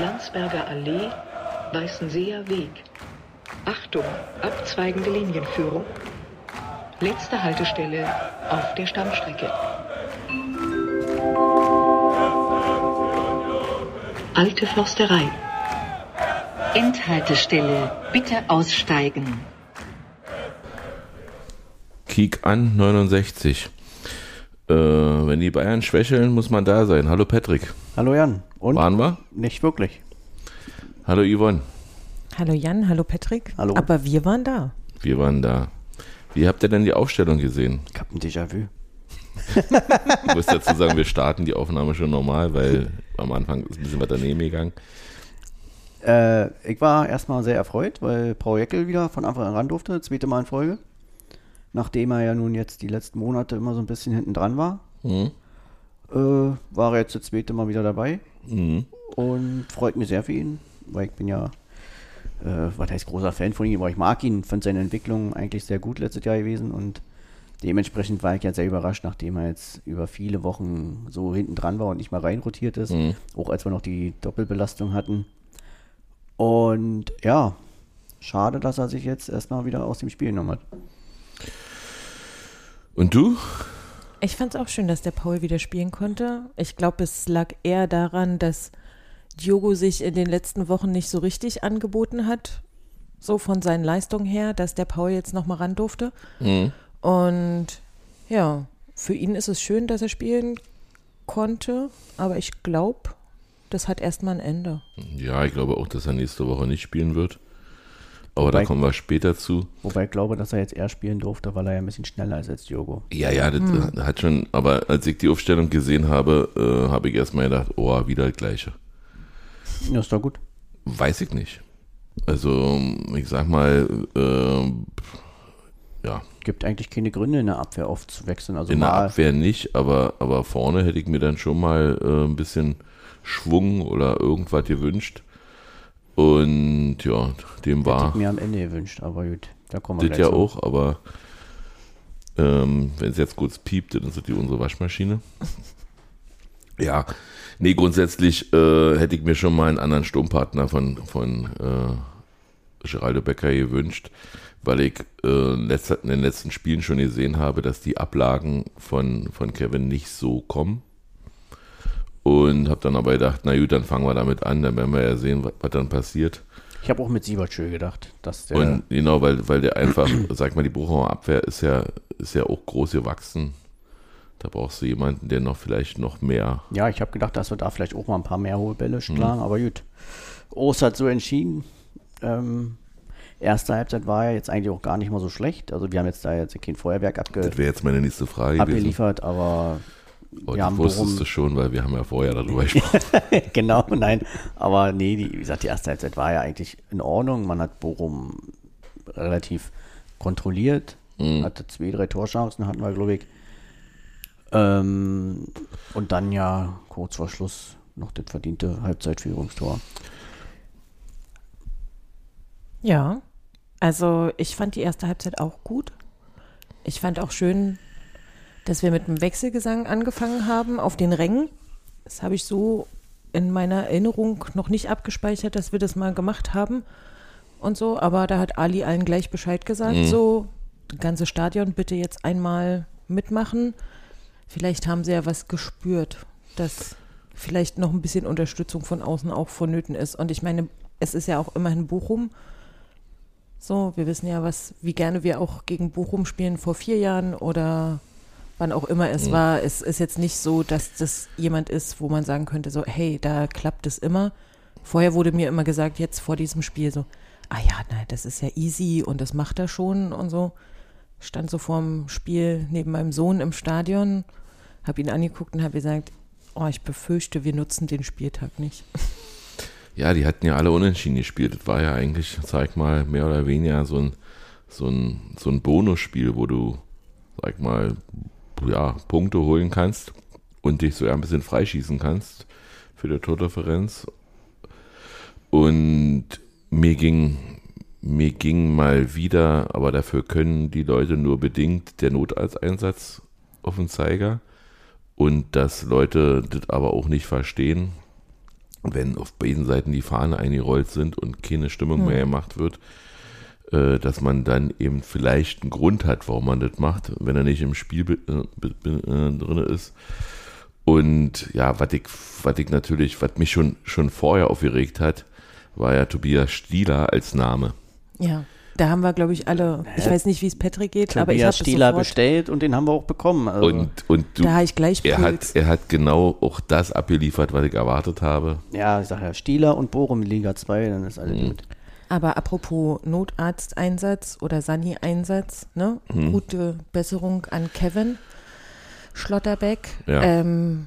Landsberger Allee, Weißenseer Weg. Achtung, abzweigende Linienführung. Letzte Haltestelle auf der Stammstrecke. Alte Försterei. Endhaltestelle, bitte aussteigen. Kiek an 69. Äh, wenn die Bayern schwächeln, muss man da sein. Hallo Patrick. Hallo Jan. Und? Waren wir? Nicht wirklich. Hallo Yvonne. Hallo Jan, hallo Patrick. Hallo. Aber wir waren da. Wir waren da. Wie habt ihr denn die Aufstellung gesehen? Ich hab ein Déjà-vu. ich muss dazu sagen, wir starten die Aufnahme schon normal, weil am Anfang ist ein bisschen was daneben gegangen. Äh, ich war erstmal sehr erfreut, weil Paul Jeckel wieder von Anfang an ran durfte, zweite Mal in Folge. Nachdem er ja nun jetzt die letzten Monate immer so ein bisschen hinten dran war, mhm. äh, war er jetzt das zweite Mal wieder dabei. Mhm. Und freut mich sehr für ihn, weil ich bin ja, äh, was heißt großer Fan von ihm, aber ich mag ihn, fand seine Entwicklung eigentlich sehr gut letztes Jahr gewesen und dementsprechend war ich ja sehr überrascht, nachdem er jetzt über viele Wochen so hinten dran war und nicht mal reinrotiert ist, mhm. auch als wir noch die Doppelbelastung hatten. Und ja, schade, dass er sich jetzt erstmal wieder aus dem Spiel genommen hat. Und du? Ich fand es auch schön, dass der Paul wieder spielen konnte. Ich glaube, es lag eher daran, dass Diogo sich in den letzten Wochen nicht so richtig angeboten hat, so von seinen Leistungen her, dass der Paul jetzt nochmal ran durfte. Mhm. Und ja, für ihn ist es schön, dass er spielen konnte, aber ich glaube, das hat erstmal ein Ende. Ja, ich glaube auch, dass er nächste Woche nicht spielen wird. Aber wobei, da kommen wir später zu. Wobei ich glaube, dass er jetzt eher spielen durfte, weil er ja ein bisschen schneller ist als Diogo. Ja, ja, das hm. hat schon, aber als ich die Aufstellung gesehen habe, äh, habe ich erstmal gedacht, oh, wieder das Gleiche. Ja, ist doch gut. Weiß ich nicht. Also, ich sag mal, äh, ja. Gibt eigentlich keine Gründe, in der Abwehr aufzuwechseln. Also in der Abwehr nicht, aber, aber vorne hätte ich mir dann schon mal äh, ein bisschen Schwung oder irgendwas gewünscht. Und ja, dem war. Hätte ich mir am Ende gewünscht, aber gut, da kommen wir Das ja zu. auch, aber ähm, wenn es jetzt kurz piept, dann ist die unsere Waschmaschine. ja, nee, grundsätzlich äh, hätte ich mir schon mal einen anderen Sturmpartner von, von äh, Geraldo Becker gewünscht, weil ich äh, in den letzten Spielen schon gesehen habe, dass die Ablagen von, von Kevin nicht so kommen. Und habe dann aber gedacht, na gut, dann fangen wir damit an, dann werden wir ja sehen, was, was dann passiert. Ich habe auch mit Siebert schön gedacht, dass der. Und genau, weil, weil der einfach, sag mal, die Buchauer Abwehr ist ja, ist ja auch groß gewachsen. Da brauchst du jemanden, der noch vielleicht noch mehr. Ja, ich habe gedacht, dass wir da vielleicht auch mal ein paar mehr hohe Bälle schlagen, mhm. aber gut. Ost hat so entschieden. Ähm, erste Halbzeit war ja jetzt eigentlich auch gar nicht mal so schlecht. Also wir haben jetzt da jetzt kein Feuerwerk abge das jetzt meine nächste Frage abgeliefert, gewesen. aber Oh, wir wusstest du schon, weil wir haben ja vorher darüber gesprochen. genau, nein. Aber nee, die, wie gesagt, die erste Halbzeit war ja eigentlich in Ordnung. Man hat Bochum relativ kontrolliert. Mhm. Hatte zwei, drei Torchancen, hatten wir, glaube ich. Ähm, und dann ja kurz vor Schluss noch das verdiente Halbzeitführungstor. Ja, also ich fand die erste Halbzeit auch gut. Ich fand auch schön, dass wir mit dem Wechselgesang angefangen haben auf den Rängen. Das habe ich so in meiner Erinnerung noch nicht abgespeichert, dass wir das mal gemacht haben und so. Aber da hat Ali allen gleich Bescheid gesagt, mhm. so, das ganze Stadion bitte jetzt einmal mitmachen. Vielleicht haben sie ja was gespürt, dass vielleicht noch ein bisschen Unterstützung von außen auch vonnöten ist. Und ich meine, es ist ja auch immerhin Bochum. So, wir wissen ja, was, wie gerne wir auch gegen Bochum spielen vor vier Jahren oder wann auch immer es mhm. war, es ist jetzt nicht so, dass das jemand ist, wo man sagen könnte, so, hey, da klappt es immer. Vorher wurde mir immer gesagt, jetzt vor diesem Spiel so, ah ja, nein, das ist ja easy und das macht er schon und so. Stand so vorm Spiel neben meinem Sohn im Stadion, habe ihn angeguckt und habe gesagt, oh, ich befürchte, wir nutzen den Spieltag nicht. Ja, die hatten ja alle unentschieden gespielt. Das war ja eigentlich, sag mal, mehr oder weniger so ein, so ein, so ein Bonusspiel, wo du, sag mal, ja, Punkte holen kannst und dich so ein bisschen freischießen kannst für die Tordifferenz. Und mir ging, mir ging mal wieder, aber dafür können die Leute nur bedingt der Notarzteinsatz auf den Zeiger. Und dass Leute das aber auch nicht verstehen, wenn auf beiden Seiten die Fahne eingerollt sind und keine Stimmung mehr gemacht wird, äh, dass man dann eben vielleicht einen Grund hat, warum man das macht, wenn er nicht im Spiel äh, äh, drin ist. Und ja, was ich, was ich natürlich, was mich schon, schon vorher aufgeregt hat, war ja Tobias Stieler als Name. Ja. Da haben wir, glaube ich, alle, ich weiß nicht, wie es Patrick geht, aber ich habe Stieler bestellt und den haben wir auch bekommen. Also, Und, und du, da habe ich gleich er, Puls. hat, er hat genau auch das abgeliefert, was ich erwartet habe. ja, ich sag ja, Stieler und Bochum Liga 2, dann ist alles Mhm. gut. Aber apropos Notarzteinsatz oder Sani-Einsatz, ne? Hm. Gute Besserung an Kevin Schlotterbeck. Ja. Ähm,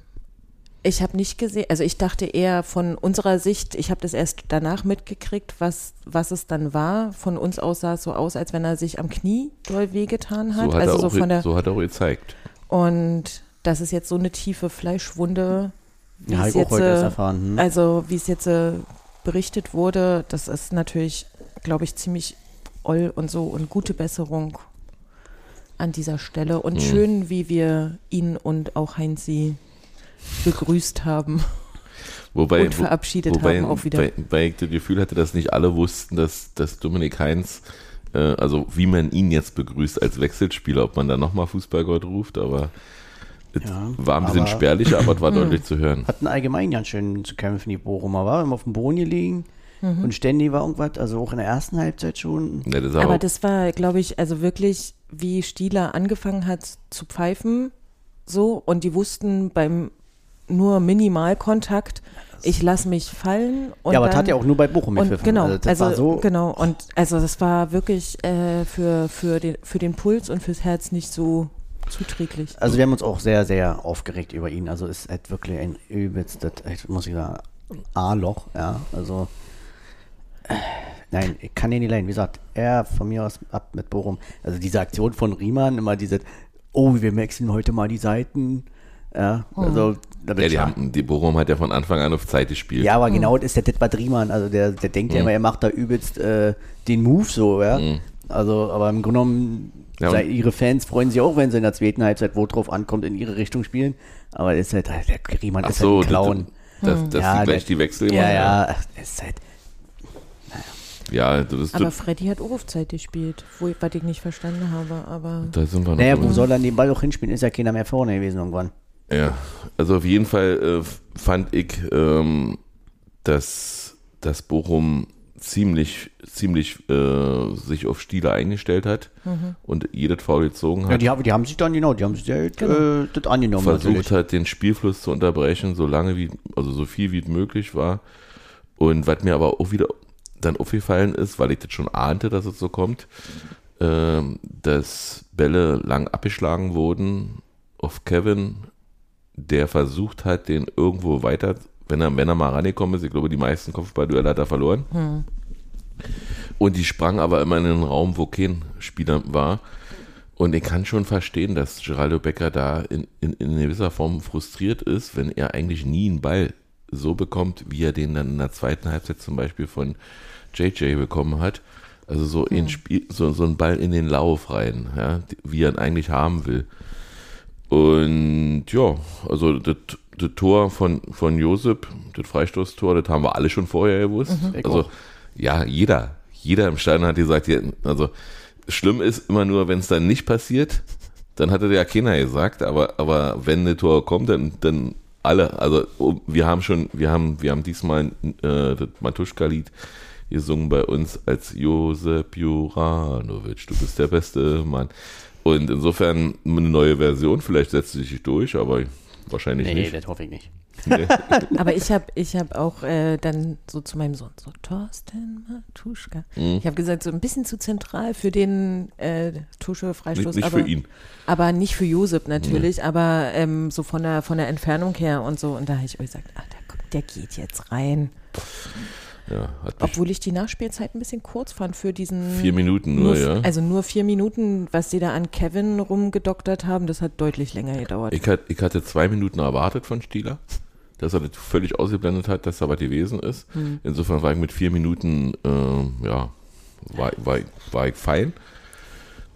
ich habe nicht gesehen, also ich dachte eher von unserer Sicht, ich habe das erst danach mitgekriegt, was, was es dann war. Von uns aus sah es so aus, als wenn er sich am Knie doll wehgetan hat. So hat, also er so auch, von der so hat er auch gezeigt. und das ist jetzt so eine tiefe Fleischwunde, wie Ja, ich auch heute erst äh, erfahren. Hm? also wie es jetzt äh, berichtet wurde, das ist natürlich, glaube ich, ziemlich oll und so und gute Besserung an dieser Stelle und Mhm. schön, wie wir ihn und auch Heinzi begrüßt haben Wobei, und verabschiedet wobei, haben auch wieder. Weil, weil ich das Gefühl hatte, dass nicht alle wussten, dass, dass Dominik Heinz, äh, also wie man ihn jetzt begrüßt als Wechselspieler, ob man da nochmal Fußballgott ruft, aber es Ja, war ein bisschen aber- spärlicher, aber es war deutlich zu hören. Hatten allgemein ganz schön zu kämpfen, die Bochumer. War immer auf dem Boden gelegen Mhm. und ständig war irgendwas, also auch in der ersten Halbzeit schon. Ja, das aber, das war, glaube ich, also wirklich, wie Stieler angefangen hat zu pfeifen, so, und die wussten beim nur Minimalkontakt, ich lasse mich fallen. Ja, aber dann, das hat ja auch nur bei Bochum und genau, Also das also, war so, genau, und also das war wirklich äh, für, für, den, für den Puls und fürs Herz nicht so zuträglich. Also wir haben uns auch sehr, sehr aufgeregt über ihn. Also ist halt wirklich ein übelstes, muss ich sagen, A-Loch, ja. Also äh, nein, ich kann den nicht leiden. Wie gesagt, er von mir aus ab mit Bochum. Also diese Aktion von Riemann, immer diese, oh, wir wechseln heute mal die Seiten. Ja, also da ja, die, haben, die Bochum hat ja von Anfang an auf Zeit gespielt. Ja, aber genau das ist der Detmar Riemann. Also der, der denkt ja immer, er macht da übelst äh, den Move so, ja. Also, aber im Grunde genommen, Ja, ihre Fans freuen sich auch, wenn sie in der zweiten Halbzeit, wo drauf ankommt, in ihre Richtung spielen. Aber das ist halt, der Riemann Ach ist so, halt ein Clown. dass, dass, dass Ja, die gleich der- die Wechsel Ja, machen, ja, das ist halt, Ja, das Aber Freddy hat auch auf Zeit gespielt, wo ich, was ich nicht verstanden habe, aber da sind wir noch. naja, wo soll er den Ball auch hinspielen? Ist ja keiner mehr vorne gewesen irgendwann. Ja, also auf jeden Fall äh, fand ich, ähm, dass, dass Bochum ziemlich, ziemlich äh, sich auf Stieler eingestellt hat und jedes Foul gezogen Ja, hat. die, haben- die haben sich dann, genau, die haben sich halt, Genau. äh, das angenommen. versucht natürlich. hat, den Spielfluss zu unterbrechen, so lange wie, also so viel wie möglich war. Und was mir aber auch wieder dann aufgefallen ist, weil ich das schon ahnte, dass es so kommt, ähm, dass Bälle lang abgeschlagen wurden auf Kevin, der versucht hat, den irgendwo weiter, wenn er, wenn er mal rangekommen ist, ich glaube, die meisten Kopfballduelle hat er verloren. Und die sprang aber immer in einen Raum, wo kein Spieler war. Und ich kann schon verstehen, dass Geraldo Becker da in, in, in gewisser Form frustriert ist, wenn er eigentlich nie einen Ball so bekommt, wie er den dann in der zweiten Halbzeit zum Beispiel von JJ bekommen hat. Also so, in Spiel, so, so ein Ball in den Lauf rein, ja, wie er ihn eigentlich haben will. Und ja, also das, das Tor von, von Josep, das Freistoßtor, das haben wir alle schon vorher gewusst. Ich Also ja, jeder, jeder im Stadion hat gesagt, also schlimm ist immer nur, wenn es dann nicht passiert, dann hatte ja keiner gesagt, aber, aber wenn ein Tor kommt, dann, dann alle, also wir haben schon, wir haben, wir haben diesmal äh, das Matuschka-Lied gesungen bei uns als Josep Juranovic, du bist der beste Mann. Und insofern eine neue Version, vielleicht setzt sie sich durch, aber wahrscheinlich Nee, nicht. das hoffe ich nicht. Nee. Aber ich habe ich hab auch äh, dann so zu meinem Sohn, so Thorsten Matuschka. Mhm. Ich habe gesagt, so ein bisschen zu zentral für den äh, Tusche-Freistoß. Nicht, nicht aber, für ihn. Aber nicht für Josep natürlich, aber ähm, so von der, von der Entfernung her und so. Und da habe ich gesagt, ach, der, der geht jetzt rein. Ja, Obwohl ich die Nachspielzeit ein bisschen kurz fand für diesen. vier Minuten nur, ja. Also nur vier Minuten, was die da an Kevin rumgedoktert haben, das hat deutlich länger gedauert. Ich, hat, ich hatte zwei Minuten erwartet von Stieler, dass er das völlig ausgeblendet hat, dass er was gewesen ist. Hm. Insofern war ich mit vier Minuten, ähm, ja, war, war, war ich fein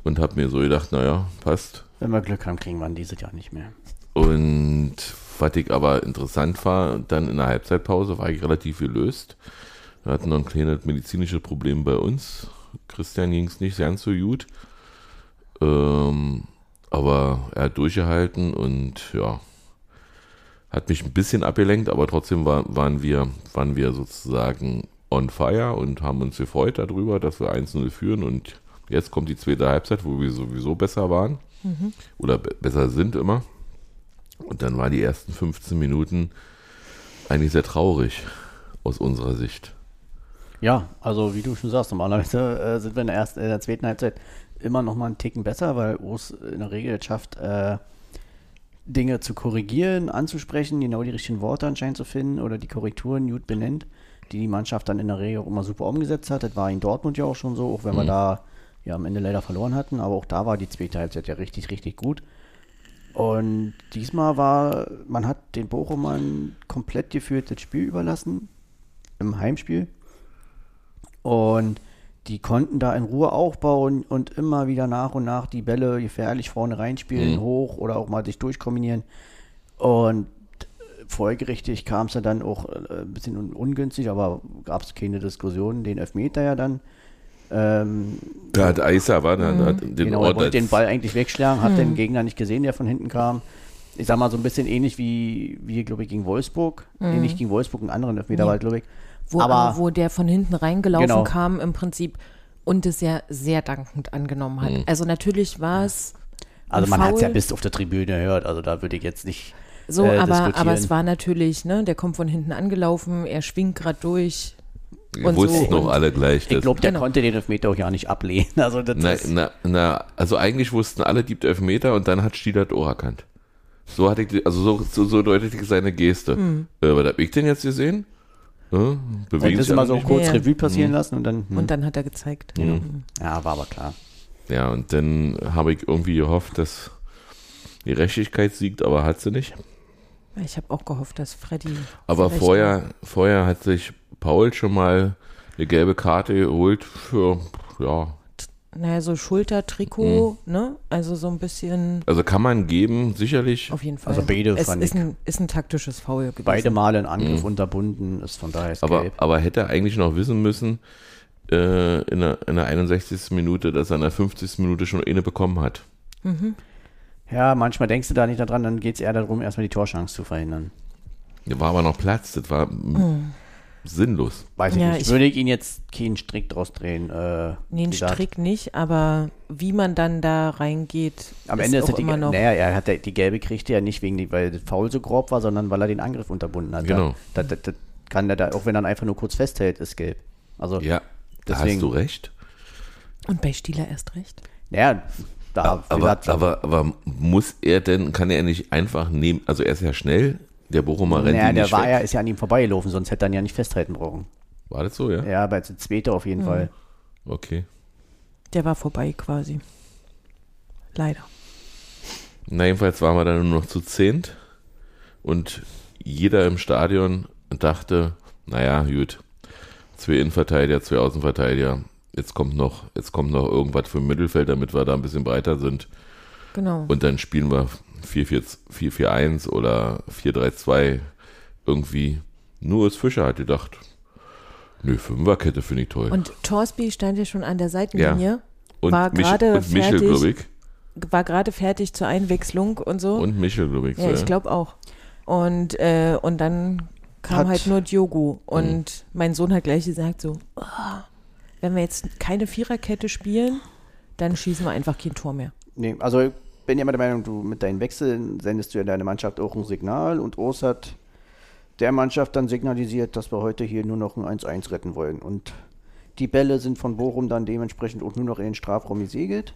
und habe mir so gedacht, naja, passt. Wenn wir Glück haben, kriegen wir ihn dieses Jahr nicht mehr. Und was ich aber interessant war, dann in der Halbzeitpause war ich relativ gelöst. Wir hatten noch ein kleines medizinisches Problem bei uns. Christian ging es nicht ganz so gut. Ähm, aber er hat durchgehalten und ja, hat mich ein bisschen abgelenkt, aber trotzdem war, waren, wir, waren wir sozusagen on fire und haben uns gefreut darüber, dass wir 1-0 führen und jetzt kommt die zweite Halbzeit, wo wir sowieso besser waren oder be besser sind immer. Und dann waren die ersten 15 Minuten eigentlich sehr traurig aus unserer Sicht. Ja, also wie du schon sagst, normalerweise äh, sind wir in der, ersten, in der zweiten Halbzeit immer noch mal einen Ticken besser, weil Urs in der Regel es schafft, äh, Dinge zu korrigieren, anzusprechen, genau die richtigen Worte anscheinend zu finden oder die Korrekturen gut benennt, die die Mannschaft dann in der Regel auch immer super umgesetzt hat. Das war in Dortmund ja auch schon so, auch wenn wir da ja am Ende leider verloren hatten, aber auch da war die zweite Halbzeit ja richtig, richtig gut. Und diesmal war, man hat den Bochumern komplett geführt das Spiel überlassen, im Heimspiel. Und die konnten da in Ruhe aufbauen und immer wieder nach und nach die Bälle gefährlich vorne reinspielen, Mhm. hoch oder auch mal sich durchkombinieren. Und folgerichtig kam es ja dann auch äh, ein bisschen un ungünstig, aber gab es keine Diskussion, den Elfmeter ja dann. Ähm, Da hat Eisa war dann hat den genau, er Ort wollte den Ball eigentlich wegschlagen, hat den Gegner nicht gesehen, der von hinten kam. Ich sag mal so ein bisschen ähnlich wie, wie glaube ich, gegen Wolfsburg. Nee, nicht gegen Wolfsburg, einen anderen Elfmeter war, glaube ich. Wo, aber, wo der von hinten reingelaufen Genau. kam im Prinzip und es ja sehr dankend angenommen hat. Mhm. Also natürlich war es Also man hat es ja bis auf der Tribüne gehört, also da würde ich jetzt nicht so, äh, aber, aber es war natürlich, ne, der kommt von hinten angelaufen, er schwingt gerade durch. Und so wussten doch und- alle gleich. Ich glaube, der Genau. konnte den Elfmeter auch ja nicht ablehnen. Also das Na, na, na, also eigentlich wussten alle, gibt Elfmeter und dann hat Stieler das Ohr erkannt. So hatte ich, die- also so, so, so deutete ich seine Geste. Hm. Äh, was hab ich denn jetzt gesehen? Äh, und bewegen das sich mal alle so kurz Ja. Revue passieren lassen und dann, hm. Und dann hat er gezeigt. Mhm. ja, war aber klar. Ja, und dann habe ich irgendwie gehofft, dass die Rechtigkeit siegt, aber hat sie nicht. Ich habe auch gehofft, dass Freddy. Aber vorher, vorher hat sich Paul schon mal eine gelbe Karte geholt für, ja, Naja, so Schulter-Trikot, Mhm. ne? Also so ein bisschen, also kann man geben, sicherlich. auf jeden Fall. Also beide es fand ist ich. ein, ist ein taktisches Foul gewesen. Beide Male ein Angriff unterbunden, ist von daher ist Mhm. Aber, gelb. aber hätte er eigentlich noch wissen müssen, äh, in, der, in der 61. Minute, dass er in der 50. Minute schon eine bekommen hat. Ja, manchmal denkst du da nicht daran, dann geht es eher darum, erstmal die Torchance zu verhindern. Da war aber noch Platz, das war mm, sinnlos. Weiß ich Ja, nicht. ich- Würde ich ihn jetzt keinen Strick draus drehen. Äh, Nee, einen Strick nicht, aber wie man dann da reingeht, Am Ende ist auch es die, immer noch. naja, er hat ja- die gelbe kriegte ja nicht wegen, die, weil das Foul so grob war, sondern weil er den Angriff unterbunden hat. Genau. Da, da, da, kann er da, auch wenn er ihn einfach nur kurz festhält, ist gelb. Also, Ja, da Deswegen- hast du recht. Und bei Stieler erst recht. naja, da, Aber, aber, aber muss er denn, kann er nicht einfach nehmen, also er ist ja schnell, der Bochumer rennt naja, ihn der nicht war weg. ja, ist ja an ihm vorbeigelaufen, sonst hätte er ihn ja nicht festhalten brauchen. War das so, ja? Ja, aber jetzt der zweite auf Mhm. jeden Fall. Okay. Der war vorbei quasi. Leider. Na, jedenfalls waren wir dann nur noch zu zehnt und jeder im Stadion dachte, naja, gut, zwei Innenverteidiger, zwei Außenverteidiger, jetzt kommt noch, jetzt kommt noch irgendwas für ein Mittelfeld, damit wir da ein bisschen breiter sind Genau. und dann spielen wir 4-4-1 oder 4-3-2 irgendwie. Nur als Fischer hat gedacht, nö, Fünferkette finde ich toll. Und Torsby stand ja schon an der Seitenlinie, Und, war Mich- gerade und Michel, fertig. glaube ich. war gerade fertig zur Einwechslung und so. Und Michel, glaube ich. ja, so, ich glaube auch. Und, äh, und dann kam Hat- halt nur Diogo. Mhm. Und mein Sohn hat gleich gesagt so, "Oh, wenn wir jetzt keine Viererkette spielen, dann schießen wir einfach kein Tor mehr. Nee, also bin ja immer der Meinung, du mit deinen Wechseln sendest du ja deine Mannschaft auch ein Signal und Urs hat der Mannschaft dann signalisiert, dass wir heute hier nur noch ein 1-1 retten wollen. Und die Bälle sind von Bochum dann dementsprechend auch nur noch in den Strafraum gesegelt.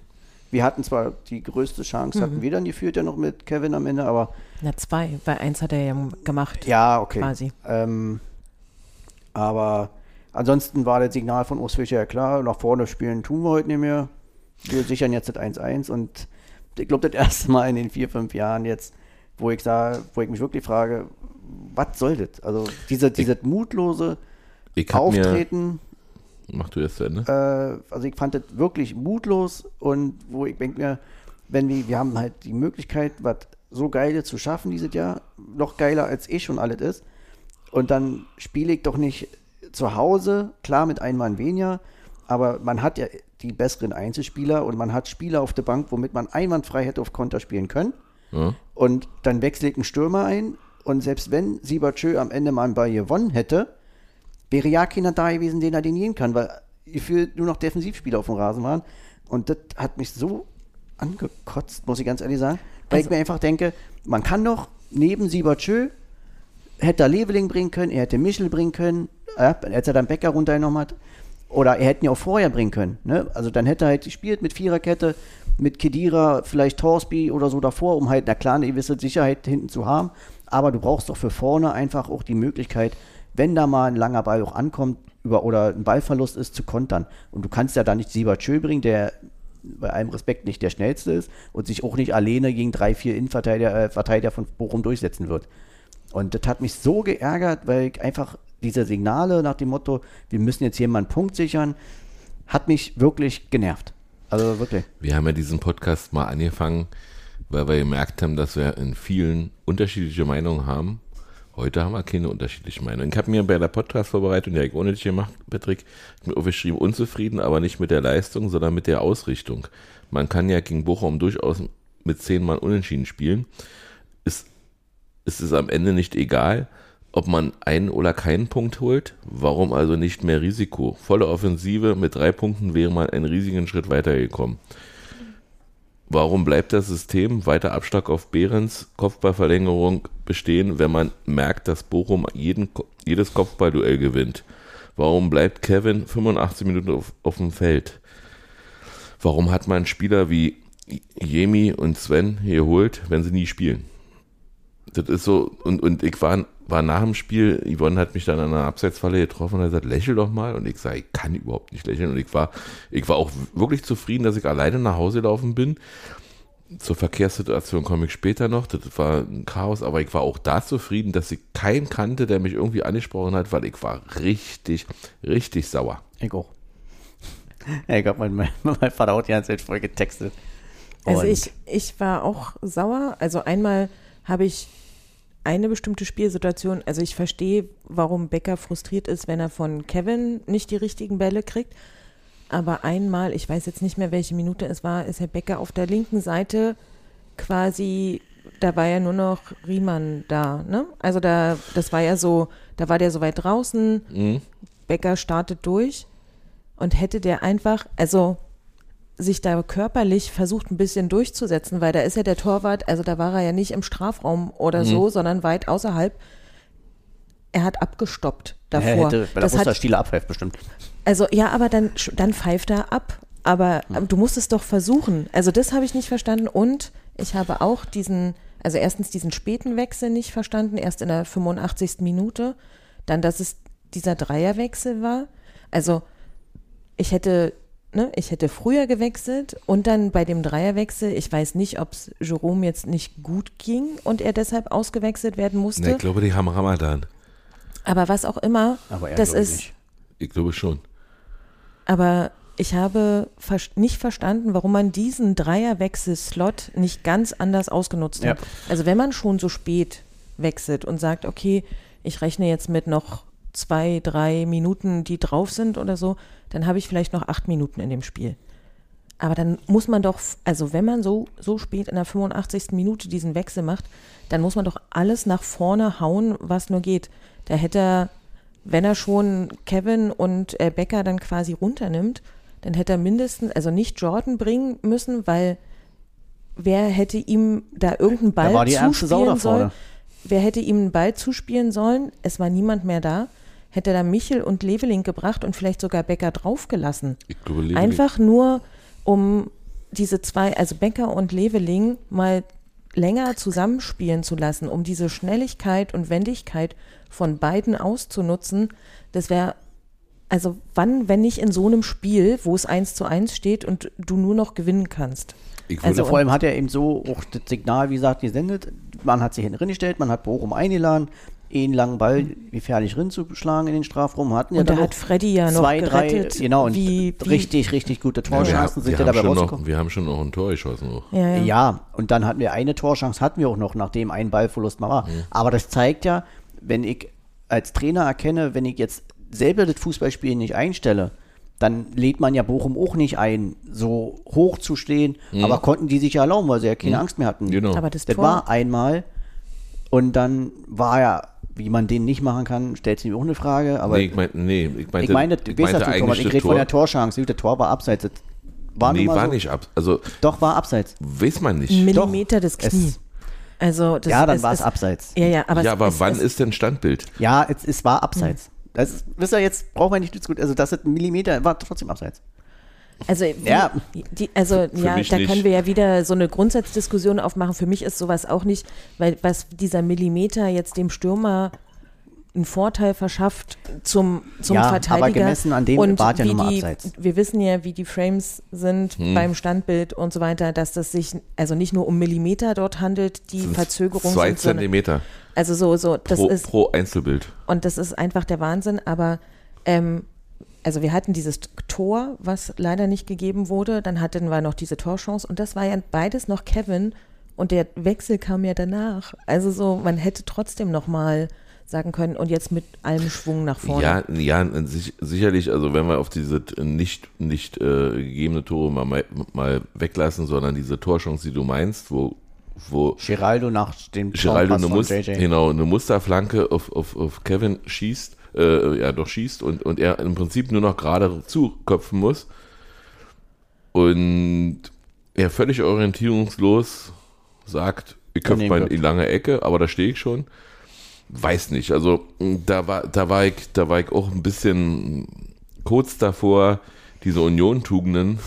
Wir hatten zwar die größte Chance, Mhm. hatten wir dann geführt ja noch mit Kevin am Ende, aber Na, zwei, weil eins hat er ja gemacht. ja, okay. Quasi. Ähm, aber ansonsten war das Signal von Urs Fischer ja klar, nach vorne spielen tun wir heute nicht mehr. Wir sichern jetzt das 1-1 und ich glaube, das erste Mal in den vier, fünf Jahren jetzt, wo ich sage, wo ich mich wirklich frage, was soll das? Also diese, dieses mutlose Ich hab mir, Auftreten, mach du jetzt zu Ende. äh, also ich fand das wirklich mutlos und wo ich denke mir, wenn wir, wir haben halt die Möglichkeit, was so geile zu schaffen dieses Jahr. Noch geiler als eh schon alles ist. Und dann spiele ich doch nicht zu Hause, klar mit einem Mann weniger, aber man hat ja die besseren Einzelspieler und man hat Spieler auf der Bank, womit man einwandfrei hätte auf Konter spielen können. Ja. Und dann wechsle ich einen Stürmer ein und selbst wenn Siebertschö am Ende mal einen Ball gewonnen hätte, wäre ja keiner da gewesen, den er denieren kann, weil gefühlt nur noch Defensivspieler auf dem Rasen waren. Und das hat mich so angekotzt, muss ich ganz ehrlich sagen, weil Also- ich mir einfach denke, man kann doch neben Siebertschö hätte er Leveling bringen können, er hätte Michel bringen können, äh, als er dann Becker runtergenommen hat. Oder er hätte ihn ja auch vorher bringen können. Ne? Also dann hätte er halt gespielt mit Viererkette, mit Kedira, vielleicht Torsby oder so davor, um halt, na klar, eine gewisse Sicherheit hinten zu haben. Aber du brauchst doch für vorne einfach auch die Möglichkeit, wenn da mal ein langer Ball auch ankommt über, oder ein Ballverlust ist, zu kontern. Und du kannst ja da nicht Siebertschö bringen, der bei allem Respekt nicht der schnellste ist und sich auch nicht alleine gegen drei, vier Innenverteidiger äh, Verteidiger von Bochum durchsetzen wird. Und das hat mich so geärgert, weil ich einfach diese Signale nach dem Motto, wir müssen jetzt einen Punkt sichern, hat mich wirklich genervt. Also wirklich. Wir haben ja diesen Podcast mal angefangen, weil wir gemerkt haben, dass wir in vielen unterschiedliche Meinungen haben. Heute haben wir keine unterschiedliche Meinung. Ich habe mir bei der Podcast-Vorbereitung, habe ich ohne dich gemacht, Patrick, mir aufgeschrieben, unzufrieden, aber nicht mit der Leistung, sondern mit der Ausrichtung. Man kann ja gegen Bochum durchaus mit zehn Mann unentschieden spielen. Ist, ist es am Ende nicht egal, ob man einen oder keinen Punkt holt? Warum also nicht mehr Risiko? Volle Offensive mit drei Punkten wäre man einen riesigen Schritt weitergekommen. Warum bleibt das System weiter Abschlag auf Behrens Kopfballverlängerung bestehen, wenn man merkt, dass Bochum jeden, jedes Kopfballduell gewinnt? Warum bleibt Kevin 85 Minuten auf, auf dem Feld? Warum hat man Spieler wie Jemi und Sven geholt, wenn sie nie spielen? Das ist so, und, und ich war, war nach dem Spiel, Yvonne hat mich dann an einer Abseitsfalle getroffen und hat gesagt, lächel doch mal. Und ich sage, ich kann überhaupt nicht lächeln. Und ich war, ich war auch wirklich zufrieden, dass ich alleine nach Hause gelaufen bin. Zur Verkehrssituation komme ich später noch. Das war ein Chaos, aber ich war auch da zufrieden, dass ich keinen kannte, der mich irgendwie angesprochen hat, weil ich war richtig, richtig sauer. Ich auch. Ich glaube, mein, mein, mein Vater hat die ganze Zeit voll getextet. Also Und- ich, ich war auch sauer. Also einmal habe ich eine bestimmte Spielsituation, also ich verstehe, warum Becker frustriert ist, wenn er von Kevin nicht die richtigen Bälle kriegt. Aber einmal, ich weiß jetzt nicht mehr, welche Minute es war, ist Herr Becker auf der linken Seite quasi, da war ja nur noch Riemann da, ne? Also da, das war ja so, da war der so weit draußen, Mhm. Becker startet durch und hätte der einfach, also sich da körperlich versucht ein bisschen durchzusetzen, weil da ist ja der Torwart, also da war er ja nicht im Strafraum oder so, sondern weit außerhalb. Er hat abgestoppt davor. Er hätte der das hat, Musterstiele abpfeift bestimmt. also ja, aber dann, dann pfeift er ab. Aber ähm, du musst es doch versuchen. Also das habe ich nicht verstanden. Und ich habe auch diesen, also erstens diesen späten Wechsel nicht verstanden, erst in der 85. Minute. Dann, dass es dieser Dreierwechsel war. Also ich hätte, ne, ich hätte früher gewechselt und dann bei dem Dreierwechsel, ich weiß nicht, ob es Jerome jetzt nicht gut ging und er deshalb ausgewechselt werden musste. Ne, ich glaube, die haben Ramadan. aber was auch immer, Aber er das ist, nicht. Ich glaube schon. Aber ich habe nicht verstanden, warum man diesen Dreierwechsel-Slot nicht ganz anders ausgenutzt hat. Ja. Also wenn man schon so spät wechselt und sagt, okay, ich rechne jetzt mit noch zwei, drei Minuten, die drauf sind oder so, dann habe ich vielleicht noch acht Minuten in dem Spiel. Aber dann muss man doch, also wenn man so, so spät in der 85. Minute diesen Wechsel macht, dann muss man doch alles nach vorne hauen, was nur geht. Da hätte er, wenn er schon Kevin und äh, Becker dann quasi runternimmt, dann hätte er mindestens, also nicht Jordan bringen müssen, weil wer hätte ihm da irgendeinen Ball Da zuspielen sollen? Wer hätte ihm einen Ball zuspielen sollen? Es war niemand mehr da. Hätte da Michel und Leveling gebracht und vielleicht sogar Becker draufgelassen. Ich glaube, Leveling- Einfach nur, um diese zwei, also Becker und Leveling, mal länger zusammenspielen zu lassen, um diese Schnelligkeit und Wendigkeit von beiden auszunutzen. Das wäre, also wann, wenn nicht in so einem Spiel, wo es eins zu eins steht und du nur noch gewinnen kannst. Also Vor allem hat er eben so auch das Signal, wie gesagt, gesendet. Man hat sich hinten drin gestellt, man hat Bochum eingeladen. Einen langen Ball gefährlich rinzuschlagen in den Strafraum. Hatten ja Und da hat auch Freddy ja noch zwei, drei, genau, und wie- wie- richtig, richtig gute Ja, wir, Torchancen haben, sind wir, ja haben dabei schon rausgekommen. noch, wir haben schon noch ein Tor geschossen. Auch. Ja, ja. Ja, und dann hatten wir eine Torchance, hatten wir auch noch, nachdem ein Ballverlust mal war. Mhm. Aber das zeigt ja, wenn ich als Trainer erkenne, wenn ich jetzt selber das Fußballspielen nicht einstelle, dann lädt man ja Bochum auch nicht ein, so hoch zu stehen. Aber konnten die sich ja erlauben, weil sie ja keine Angst mehr hatten. Mhm. Genau. Aber das, Das Tor, war einmal und dann war ja, wie man den nicht machen kann, stellt sich mir auch eine Frage. Aber nee, ich meinte, nee, ich meinte, ich meine, du weißt das, Thomas, ich rede von der Torchance. Der Tor war abseits. Das war nee, war so. nicht ab. Also, Doch, war abseits. weiß man nicht. ein Millimeter das Es- Knie. also das, Ja, dann war es abseits. Ja, ja, aber, ja, aber es, wann es, ist denn Standbild? Ja, es, es war abseits. Hm. Das ist, wisst ihr, jetzt braucht man nicht diskutieren. Also, das ist ein Millimeter, war trotzdem abseits. Also, wie, Ja. die, also ja, da nicht. können wir ja wieder so eine Grundsatzdiskussion aufmachen. Für mich ist sowas auch nicht, weil was dieser Millimeter jetzt dem Stürmer einen Vorteil verschafft zum, zum Ja, aber Verteidiger. gemessen an dem und war ja wie nun mal die, abseits. Wir wissen ja, wie die Frames sind Hm. beim Standbild und so weiter, dass das sich also nicht nur um Millimeter dort handelt, die Verzögerung Zwei Zentimeter also so, so, das pro, ist pro Einzelbild. und das ist einfach der Wahnsinn, aber ähm, also wir hatten dieses Tor, was leider nicht gegeben wurde, dann hatten wir noch diese Torchance und das war ja beides noch Kevin und der Wechsel kam ja danach. Also so, man hätte trotzdem noch mal sagen können und jetzt mit allem Schwung nach vorne. Ja, ja, sich, sicherlich, also wenn wir auf diese nicht, nicht äh, gegebene Tore mal, mal, weglassen, sondern diese Torchance, die du meinst, wo, wo Geraldo nach dem Geraldo eine, von Mus JJ. genau, eine Musterflanke auf, auf, auf Kevin schießt, äh, ja doch schießt und, und er im Prinzip nur noch gerade zuköpfen muss. Und er völlig orientierungslos sagt, ich köpfe mal in köpft. die lange Ecke, aber da stehe ich schon. Weiß nicht. Also da war, da war ich, da war ich auch ein bisschen kurz davor, diese Union-Tugenden,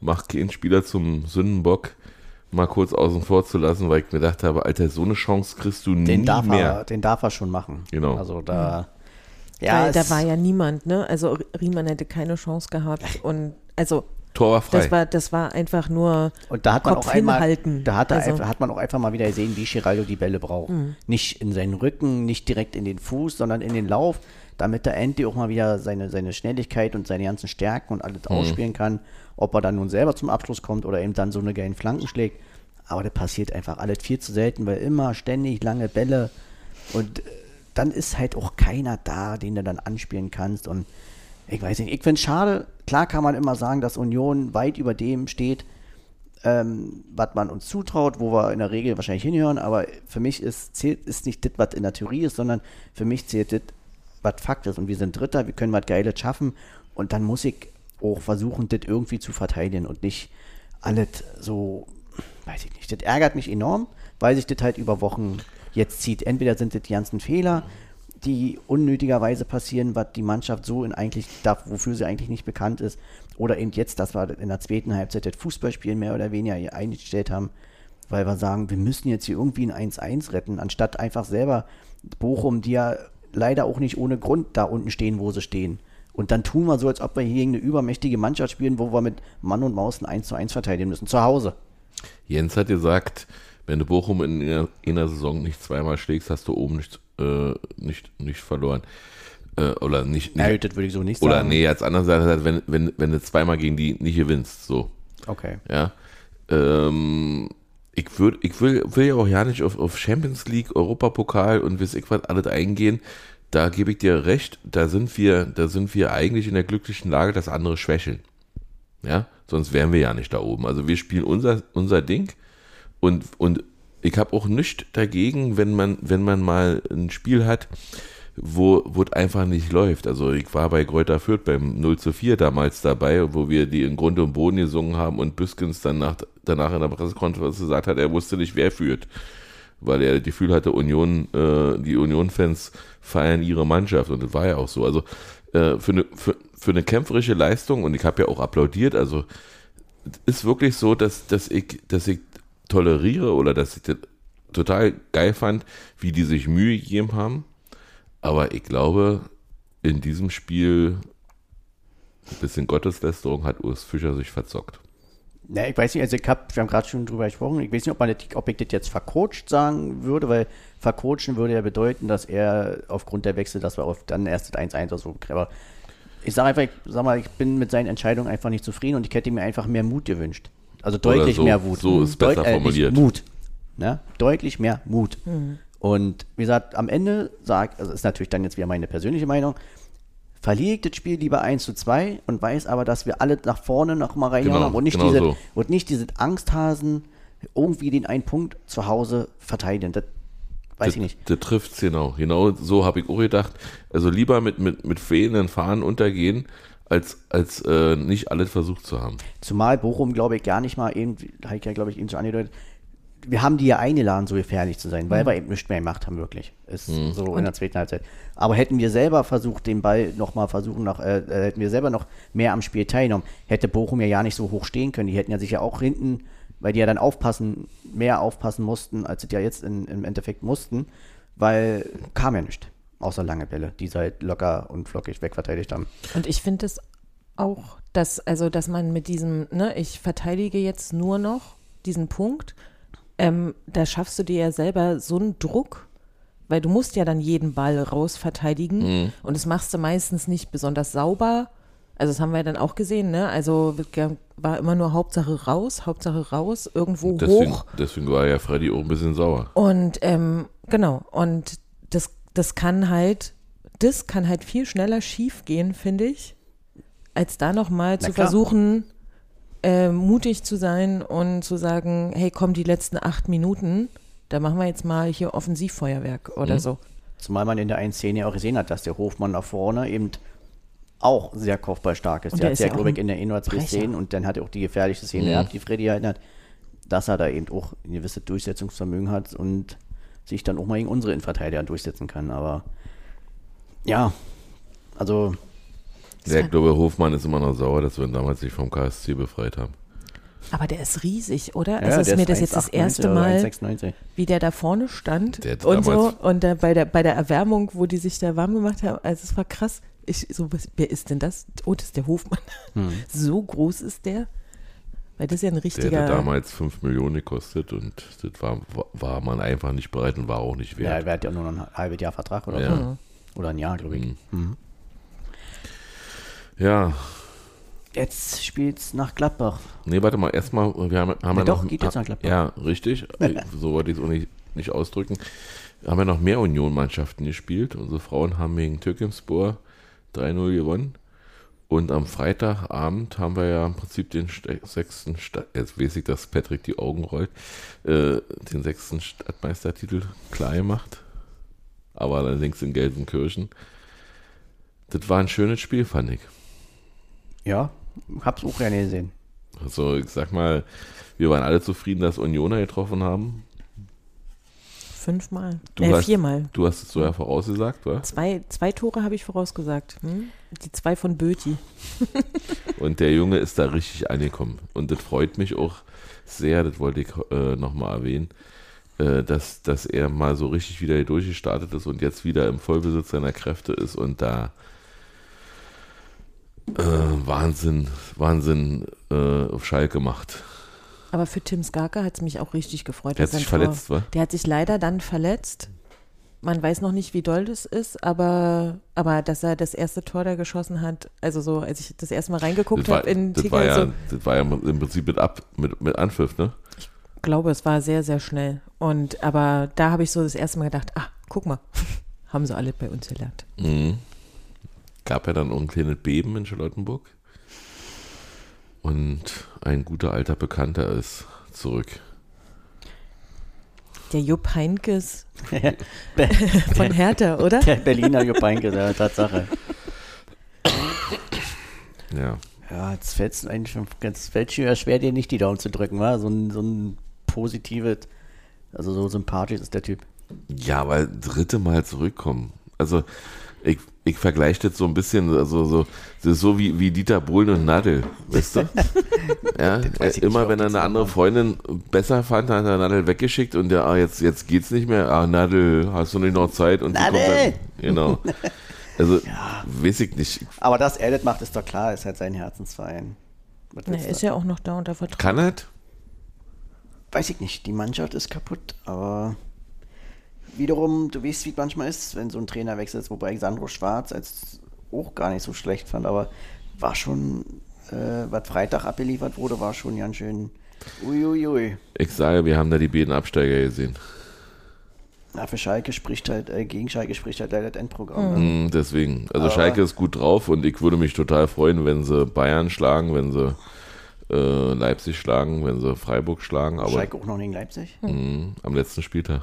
macht keinen Spieler zum Sündenbock, mal kurz außen vor zu lassen, weil ich mir gedacht habe, Alter, so eine Chance kriegst du Den nie darf, mehr. er, den darf er schon machen. Genau. Also da. Ja, Weil da war ja niemand, ne? Also Riemann hätte keine Chance gehabt und also Tor war frei. das war das war einfach nur Und da hat man Kopf auch einmal, hinhalten. da hat, er Also- einfach, hat man auch einfach mal wieder gesehen, wie Giraldo die Bälle braucht. Nicht in seinen Rücken, nicht direkt in den Fuß, sondern in den Lauf, damit er endlich auch mal wieder seine, seine Schnelligkeit und seine ganzen Stärken und alles ausspielen kann. Ob er dann nun selber zum Abschluss kommt oder eben dann so eine geilen Flanken schlägt. Aber das passiert einfach alles viel zu selten, weil immer ständig lange Bälle und äh, dann ist halt auch keiner da, den du dann anspielen kannst. Und ich weiß nicht, ich finde es schade. Klar kann man immer sagen, dass Union weit über dem steht, ähm, was man uns zutraut, wo wir in der Regel wahrscheinlich hinhören, aber für mich ist, zählt, ist nicht das, was in der Theorie ist, sondern für mich zählt das, was Fakt ist. Und wir sind Dritter, wir können was Geiles schaffen und dann muss ich auch versuchen, das irgendwie zu verteidigen und nicht alles so, weiß ich nicht. Das ärgert mich enorm, weil sich das halt über Wochen jetzt zieht. Entweder sind das die ganzen Fehler, die unnötigerweise passieren, was die Mannschaft so in eigentlich, darf, wofür sie eigentlich nicht bekannt ist. Oder eben jetzt, dass wir in der zweiten Halbzeit das Fußballspiel mehr oder weniger eingestellt haben, weil wir sagen, wir müssen jetzt hier irgendwie ein 1-1 retten, anstatt einfach selber Bochum, die ja leider auch nicht ohne Grund da unten stehen, wo sie stehen. Und dann tun wir so, als ob wir hier gegen eine übermächtige Mannschaft spielen, wo wir mit Mann und Maus ein 1 zu 1 verteidigen müssen. Zu Hause. Jens hat gesagt, wenn du Bochum in einer, in einer Saison nicht zweimal schlägst, hast du oben nicht, äh, nicht, nicht verloren. Äh, oder nicht, nicht Ja, das würde ich so nicht oder sagen. nee, als andere Seite, wenn, wenn, wenn du zweimal gegen die nicht gewinnst, so. Okay. Ja. Ähm, ich würd, ich will, will ja auch ja nicht auf, auf Champions League, Europapokal und weiß ich was alles eingehen. Da gebe ich dir recht, da sind wir, da sind wir eigentlich in der glücklichen Lage, dass andere schwächeln. Ja, sonst wären wir ja nicht da oben. Also wir spielen unser, unser Ding und, und ich habe auch nichts dagegen, wenn man, wenn man mal ein Spiel hat, wo, wo es einfach nicht läuft. Also ich war bei Kräuter Fürth beim 0 zu 4 damals dabei, wo wir die in Grund und Boden gesungen haben und Büskens dann nach, danach in der Pressekonferenz gesagt hat, er wusste nicht, wer führt. Weil er das Gefühl hatte, Union, äh, die Union-Fans feiern ihre Mannschaft und das war ja auch so. Also äh, für, eine, für, für eine kämpferische Leistung und ich habe ja auch applaudiert, also ist wirklich so, dass, dass ich, dass ich toleriere oder dass ich das total geil fand, wie die sich Mühe gegeben haben. Aber ich glaube, in diesem Spiel ein bisschen Gotteslästerung hat Urs Fischer sich verzockt. Na, ich weiß nicht, also ich hab, wir haben gerade schon drüber gesprochen, ich weiß nicht, ob, man das, ob ich das jetzt vercoacht sagen würde, weil vercoachen würde ja bedeuten, dass er aufgrund der Wechsel, dass wir auf dann erst das 1-1 oder so, aber ich sage einfach, ich sag mal, ich bin mit seinen Entscheidungen einfach nicht zufrieden und ich hätte mir einfach mehr Mut gewünscht. Also deutlich so, mehr Mut. so ist besser Deut- nicht formuliert. Mut. Ne? Deutlich mehr Mut. Und wie gesagt, am Ende sagt, also ist natürlich dann jetzt wieder meine persönliche Meinung, verliere ich das Spiel lieber 1 zu 2 und weiß aber, dass wir alle nach vorne noch mal reinhauen Genau, und nicht genau diese so. und nicht diese Angsthasen irgendwie den einen Punkt zu Hause verteidigen. Das weiß ich nicht. Das trifft genau. Genau so habe ich auch gedacht. Also lieber mit, mit, mit fehlenden Fahnen untergehen, als, als äh, nicht alles versucht zu haben. Zumal Bochum, glaube ich, gar nicht mal eben, habe ich ja, glaube ich, eben schon angedeutet, wir haben die ja eingeladen, so gefährlich zu sein, weil wir eben nichts mehr gemacht haben, wirklich. Ist so in der zweiten Halbzeit. Aber hätten wir selber versucht, den Ball nochmal versuchen, noch, äh, äh, hätten wir selber noch mehr am Spiel teilgenommen, hätte Bochum ja ja nicht so hoch stehen können. Die hätten ja sicher auch hinten, weil die ja dann aufpassen, mehr aufpassen mussten, als sie ja jetzt in, im Endeffekt mussten, weil kam ja nicht. Außer lange Bälle, die sie halt locker und flockig wegverteidigt haben. Und ich finde es auch, dass, also, dass man mit diesem, ne, ich verteidige jetzt nur noch diesen Punkt, ähm, da schaffst du dir ja selber so einen Druck, weil du musst ja dann jeden Ball raus verteidigen und das machst du meistens nicht besonders sauber. Also das haben wir dann auch gesehen, ne? Also war immer nur Hauptsache raus, Hauptsache raus, irgendwo Deswegen, hoch. deswegen war ja Freddy auch ein bisschen sauer. Und ähm, genau, und das, kann halt, das kann halt viel schneller schief gehen, finde ich, als da nochmal zu klar. versuchen, äh, mutig zu sein und zu sagen, hey, komm, die letzten acht Minuten, da machen wir jetzt mal hier Offensivfeuerwerk oder Mhm. so. Zumal man in der einen Szene ja auch gesehen hat, dass der Hofmann da vorne eben auch sehr kopfballstark ist. Und der der hat ist ja, glaube ich, in der Brecher. Szenen und dann hat er auch die gefährliche Szene Mhm. gehabt, die Freddy erinnert, dass er da eben auch ein gewisses Durchsetzungsvermögen hat und sich dann auch mal gegen unsere Innenverteidiger durchsetzen kann. Aber ja, also Ja, ich glaube, Hofmann ist immer noch sauer, dass wir ihn damals nicht vom KSC befreit haben. Aber der ist riesig, oder? ja, Also ist der mir das jetzt das 1,98 erste Mal, 1,96. wie der da vorne stand Der und so und da bei der bei der Erwärmung, wo die sich da warm gemacht haben, also es war krass. Ich so was, wer ist denn das? Oh, das ist der Hofmann. So groß ist der? Weil das ist ja ein Der richtiger hätte damals 5 Millionen gekostet und das war, war man einfach nicht bereit und war auch nicht Ja, wert. er hat ja nur noch ein halbes Jahr Vertrag oder Ja. so. Oder ein Jahr, glaube ich. Mhm. Ja, Jetzt spielt's nach Gladbach. nee, warte mal, erstmal, wir haben, haben Ja, ja doch, noch. geht jetzt nach Gladbach. Ja, richtig. so wollte ich es auch nicht, nicht ausdrücken. Wir haben ja noch mehr Union-Mannschaften gespielt. Unsere Frauen haben gegen Türkimspor 3-0 gewonnen. Und am Freitagabend haben wir ja im Prinzip den ste- sechsten, Sta jetzt weiß ich, dass Patrick die Augen rollt, äh, den sechsten Stadtmeistertitel klar gemacht. Aber allerdings in Gelsenkirchen. Das war ein schönes Spiel, fand ich. Ja, hab's auch gerne gesehen. Also ich sag mal, wir waren alle zufrieden, dass Unioner getroffen haben. fünfmal. Du äh, hast- viermal. Du hast es so ja vorausgesagt, wa? Zwei, zwei Tore habe ich vorausgesagt. Hm? Die zwei von Böti. Und der Junge ist da richtig angekommen. Und das freut mich auch sehr, das wollte ich äh, nochmal erwähnen, äh, dass, dass er mal so richtig wieder hier durchgestartet ist und jetzt wieder im Vollbesitz seiner Kräfte ist und da äh, Wahnsinn, Wahnsinn äh, auf Schalke macht. Aber für Tim Skarke hat es mich auch richtig gefreut. Der hat sich Tor- verletzt, wa? Der hat sich leider dann verletzt. Man weiß noch nicht, wie doll das ist, aber, aber dass er das erste Tor da geschossen hat, also so, als ich das erste Mal reingeguckt habe in das, Ticker, war ja, so, das war ja im Prinzip mit, Ab, mit, mit Anpfiff, ne? glaube, es war sehr, sehr schnell. Und aber da habe ich so das erste Mal gedacht, ah, guck mal, haben sie alle bei uns gelernt. Mhm. Gab ja dann ein kleines Beben in Charlottenburg. Und ein guter alter Bekannter ist zurück. Der Jupp Heinkes von Hertha, oder? Der Berliner Jupp Heynckes, ja, Tatsache. Ja. Ja, jetzt fällt es eigentlich schon ganz fällt schwer, dir nicht die Daumen zu drücken, wa? So ein, so ein positives, also so sympathisch ist der Typ. Ja, weil dritte Mal zurückkommen. Also ich, ich vergleiche das so ein bisschen, also so, das ist so wie, wie Dieter Bohlen und Nadel, weißt du? ja, weiß ich immer wenn er eine andere Freundin besser fand, hat er Nadel weggeschickt und der, ah, jetzt, jetzt geht's nicht mehr. Ah, Nadel, hast du nicht noch Zeit? Und die kommt Nadel! dann, genau. Also, weiß ich nicht. Aber dass er das macht, ist doch klar, ist halt sein Herzensverein. Nee, du? ist ja auch noch da unter Vertrag. Kann es? Weiß ich nicht. Die Mannschaft ist kaputt, aber wiederum, du weißt, wie es manchmal ist, wenn so ein Trainer wechselt, wobei Sandro Schwarz als auch gar nicht so schlecht fand, aber war schon, äh, was Freitag abgeliefert wurde, war schon ganz schön uiuiui. Ich sage, wir haben da die beiden Absteiger gesehen. Na, für Schalke spricht halt, äh, gegen Schalke spricht halt leider das Endprogramm. Ne? Mm, Deswegen. Also Aber- Schalke ist gut drauf und ich würde mich total freuen, wenn sie Bayern schlagen, wenn sie äh, Leipzig schlagen, wenn sie Freiburg schlagen, aber Schalke auch noch gegen Leipzig. mm, am letzten Spieltag.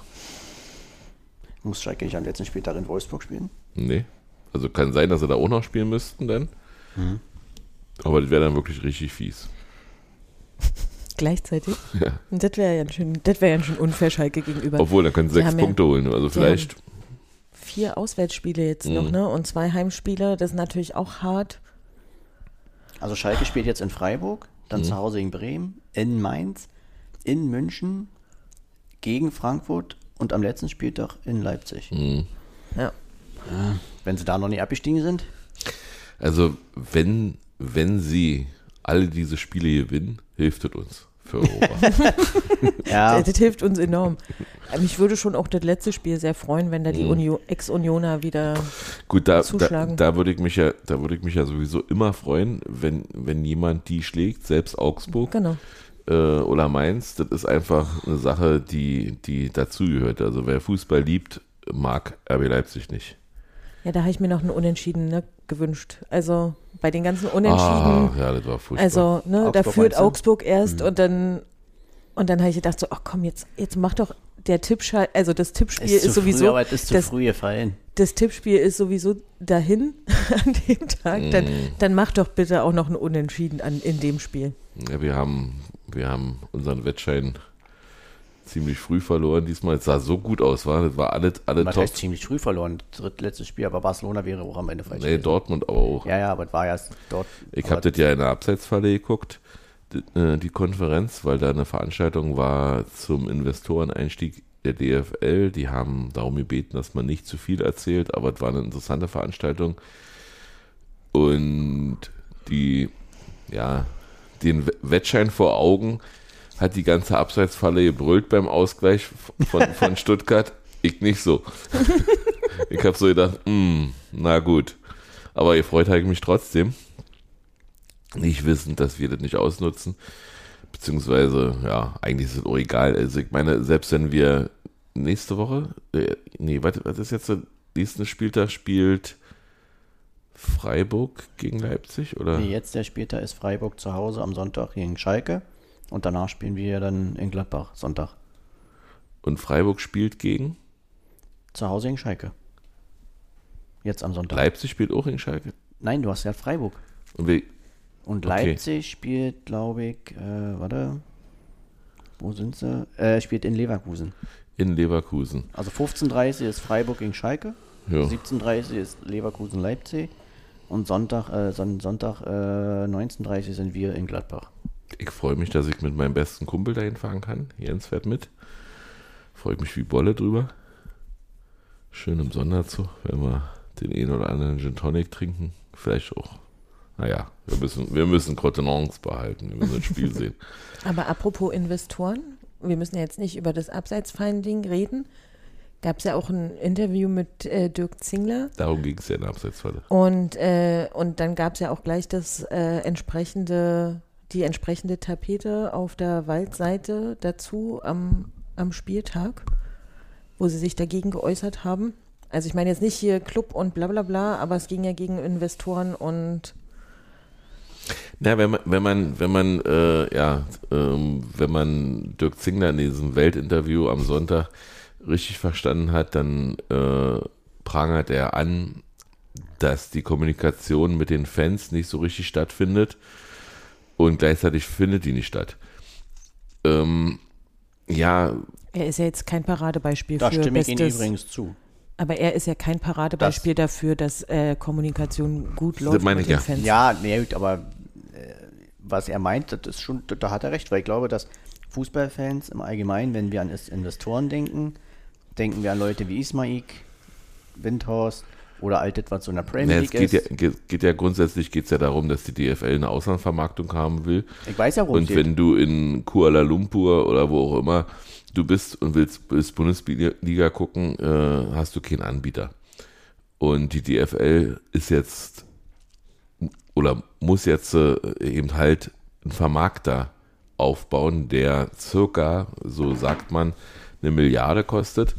Muss Schalke nicht am letzten Spieltag in Wolfsburg spielen? Nee. Also kann sein, dass sie da auch noch spielen müssten dann. Mhm. Aber das wäre dann wirklich richtig fies. Gleichzeitig. Ja. Und das wäre ja schön, das wäre ja schon unfair Schalke gegenüber. Obwohl, dann können sie sechs haben ja- Punkte holen. Also vielleicht. Vier Auswärtsspiele jetzt Mhm. noch, ne? Und zwei Heimspiele, das ist natürlich auch hart. Also Schalke spielt jetzt in Freiburg, dann zu Hause gegen Bremen, in Mainz, in München, gegen Frankfurt und am letzten Spieltag in Leipzig. mm. Ja. Wenn sie da noch nicht abgestiegen sind, Also, wenn, wenn sie alle diese Spiele gewinnen, hilft es uns für Europa. ja, Das, das hilft uns enorm. Aber Mich würde schon auch das letzte Spiel sehr freuen, wenn da die Mhm. Unio, Ex-Unioner wieder. Gut, da, da, Zuschlagen. da würde ich mich ja, da würde ich mich ja sowieso immer freuen, wenn, wenn jemand die schlägt, selbst Augsburg Genau. Äh, oder Mainz. Das ist einfach eine Sache, die, die dazugehört. Also wer Fußball liebt, mag RB Leipzig nicht. Ja, da habe ich mir noch einen Unentschieden ne, gewünscht. Also bei den ganzen Ah, Unentschieden. ja, das war furchtbar. also, ne, da führt? Augsburg erst Mhm. und dann. Und dann habe ich gedacht, so, ach komm, jetzt, jetzt mach doch der Tippschal, also das Tippspiel ist, ist, zu sowieso. früh, aber es ist zu das, früh gefallen. das Tippspiel ist sowieso dahin an dem Tag. Dann, Mhm. dann mach doch bitte auch noch ein Unentschieden an, in dem Spiel. ja, wir haben, wir haben unseren Wettschein ziemlich früh verloren diesmal. Es sah so gut aus, war das war alles, alle top. heißt ziemlich früh verloren? Drittletztes Spiel, aber Barcelona wäre auch am Ende falsch. Nee, gewesen. Dortmund aber auch. Ja, ja, aber es war ja dort. Ich habe das ja in der Abseitsfalle geguckt, die, äh, die Konferenz, weil da eine Veranstaltung war zum Investoreneinstieg der DFL. Die haben darum gebeten, dass man nicht zu viel erzählt, aber es war eine interessante Veranstaltung. Und die, ja, den Wettschein vor Augen hat die ganze Abseitsfalle gebrüllt beim Ausgleich von, von Stuttgart. Ich nicht so. ich habe so gedacht, hm, na gut. Aber gefreut habe ich mich trotzdem nicht wissend, dass wir das nicht ausnutzen. Beziehungsweise, ja, eigentlich ist es auch egal. Also ich meine, selbst wenn wir nächste Woche, äh, nee, was, was ist jetzt der nächste Spieltag spielt Freiburg gegen Leipzig oder? Nee, jetzt der Spieltag ist Freiburg zu Hause am Sonntag gegen Schalke. Und danach spielen wir dann in Gladbach, Sonntag. Und Freiburg spielt gegen Zu Hause gegen Schalke. Jetzt am Sonntag. Leipzig spielt auch gegen Schalke. Nein, du hast ja Freiburg. Und wir, Und Okay. Leipzig spielt, glaube ich, äh, warte. Wo sind sie? Äh, spielt in Leverkusen. in Leverkusen. Also 15.30 ist Freiburg gegen Schalke. Ja. 17.30 ist Leverkusen Leipzig. Und Sonntag, äh, Son Sonntag äh, 19.30 sind wir in Gladbach. Ich freue mich, dass ich mit meinem besten Kumpel dahin fahren kann. Jens fährt mit. Freue mich wie Bolle drüber. Schön im Sonderzug, wenn wir den einen oder anderen Gin Tonic trinken. Vielleicht auch. Naja, wir müssen, wir müssen Contenance behalten. Wir müssen das Spiel sehen. Aber apropos Investoren, wir müssen ja jetzt nicht über das Abseitsfeinding reden. Gab es ja auch ein Interview mit äh, Dirk Zingler. Darum ging es ja in der Abseitsfalle. Und, äh, und dann gab es ja auch gleich das äh, entsprechende, die entsprechende Tapete auf der Waldseite dazu am, am Spieltag, wo sie sich dagegen geäußert haben. Also ich meine jetzt nicht hier Club und bla bla bla, aber es ging ja gegen Investoren und Na, wenn man, wenn man, wenn man, äh, ja, ähm, wenn man Dirk Zingler in diesem Weltinterview am Sonntag richtig verstanden hat, dann äh, prangert er an, dass die Kommunikation mit den Fans nicht so richtig stattfindet und gleichzeitig findet die nicht statt. Ähm, ja, er ist ja jetzt kein Paradebeispiel Da für stimme ich Ihnen übrigens zu. aber er ist ja kein Paradebeispiel dafür, dass äh, Kommunikation gut läuft meine mit ich den ja. Fans. Ja, nee, aber was er meint, das ist schon, da hat er recht, weil ich glaube, dass Fußballfans im Allgemeinen, wenn wir an Investoren denken, denken wir an Leute wie Ismaik, Windhorst, Oder alt etwas so in der Premier Ja, League es geht, ja, ist. geht, geht ja grundsätzlich geht's ja darum, dass die DFL eine Auslandsvermarktung haben will. Ich weiß ja, worum Und wenn du in Kuala Lumpur oder wo auch immer du bist und willst, willst Bundesliga gucken, äh, hast du keinen Anbieter. Und die DFL ist jetzt oder muss jetzt äh, eben halt einen Vermarkter aufbauen, der circa, so sagt man, eine Milliarde kostet.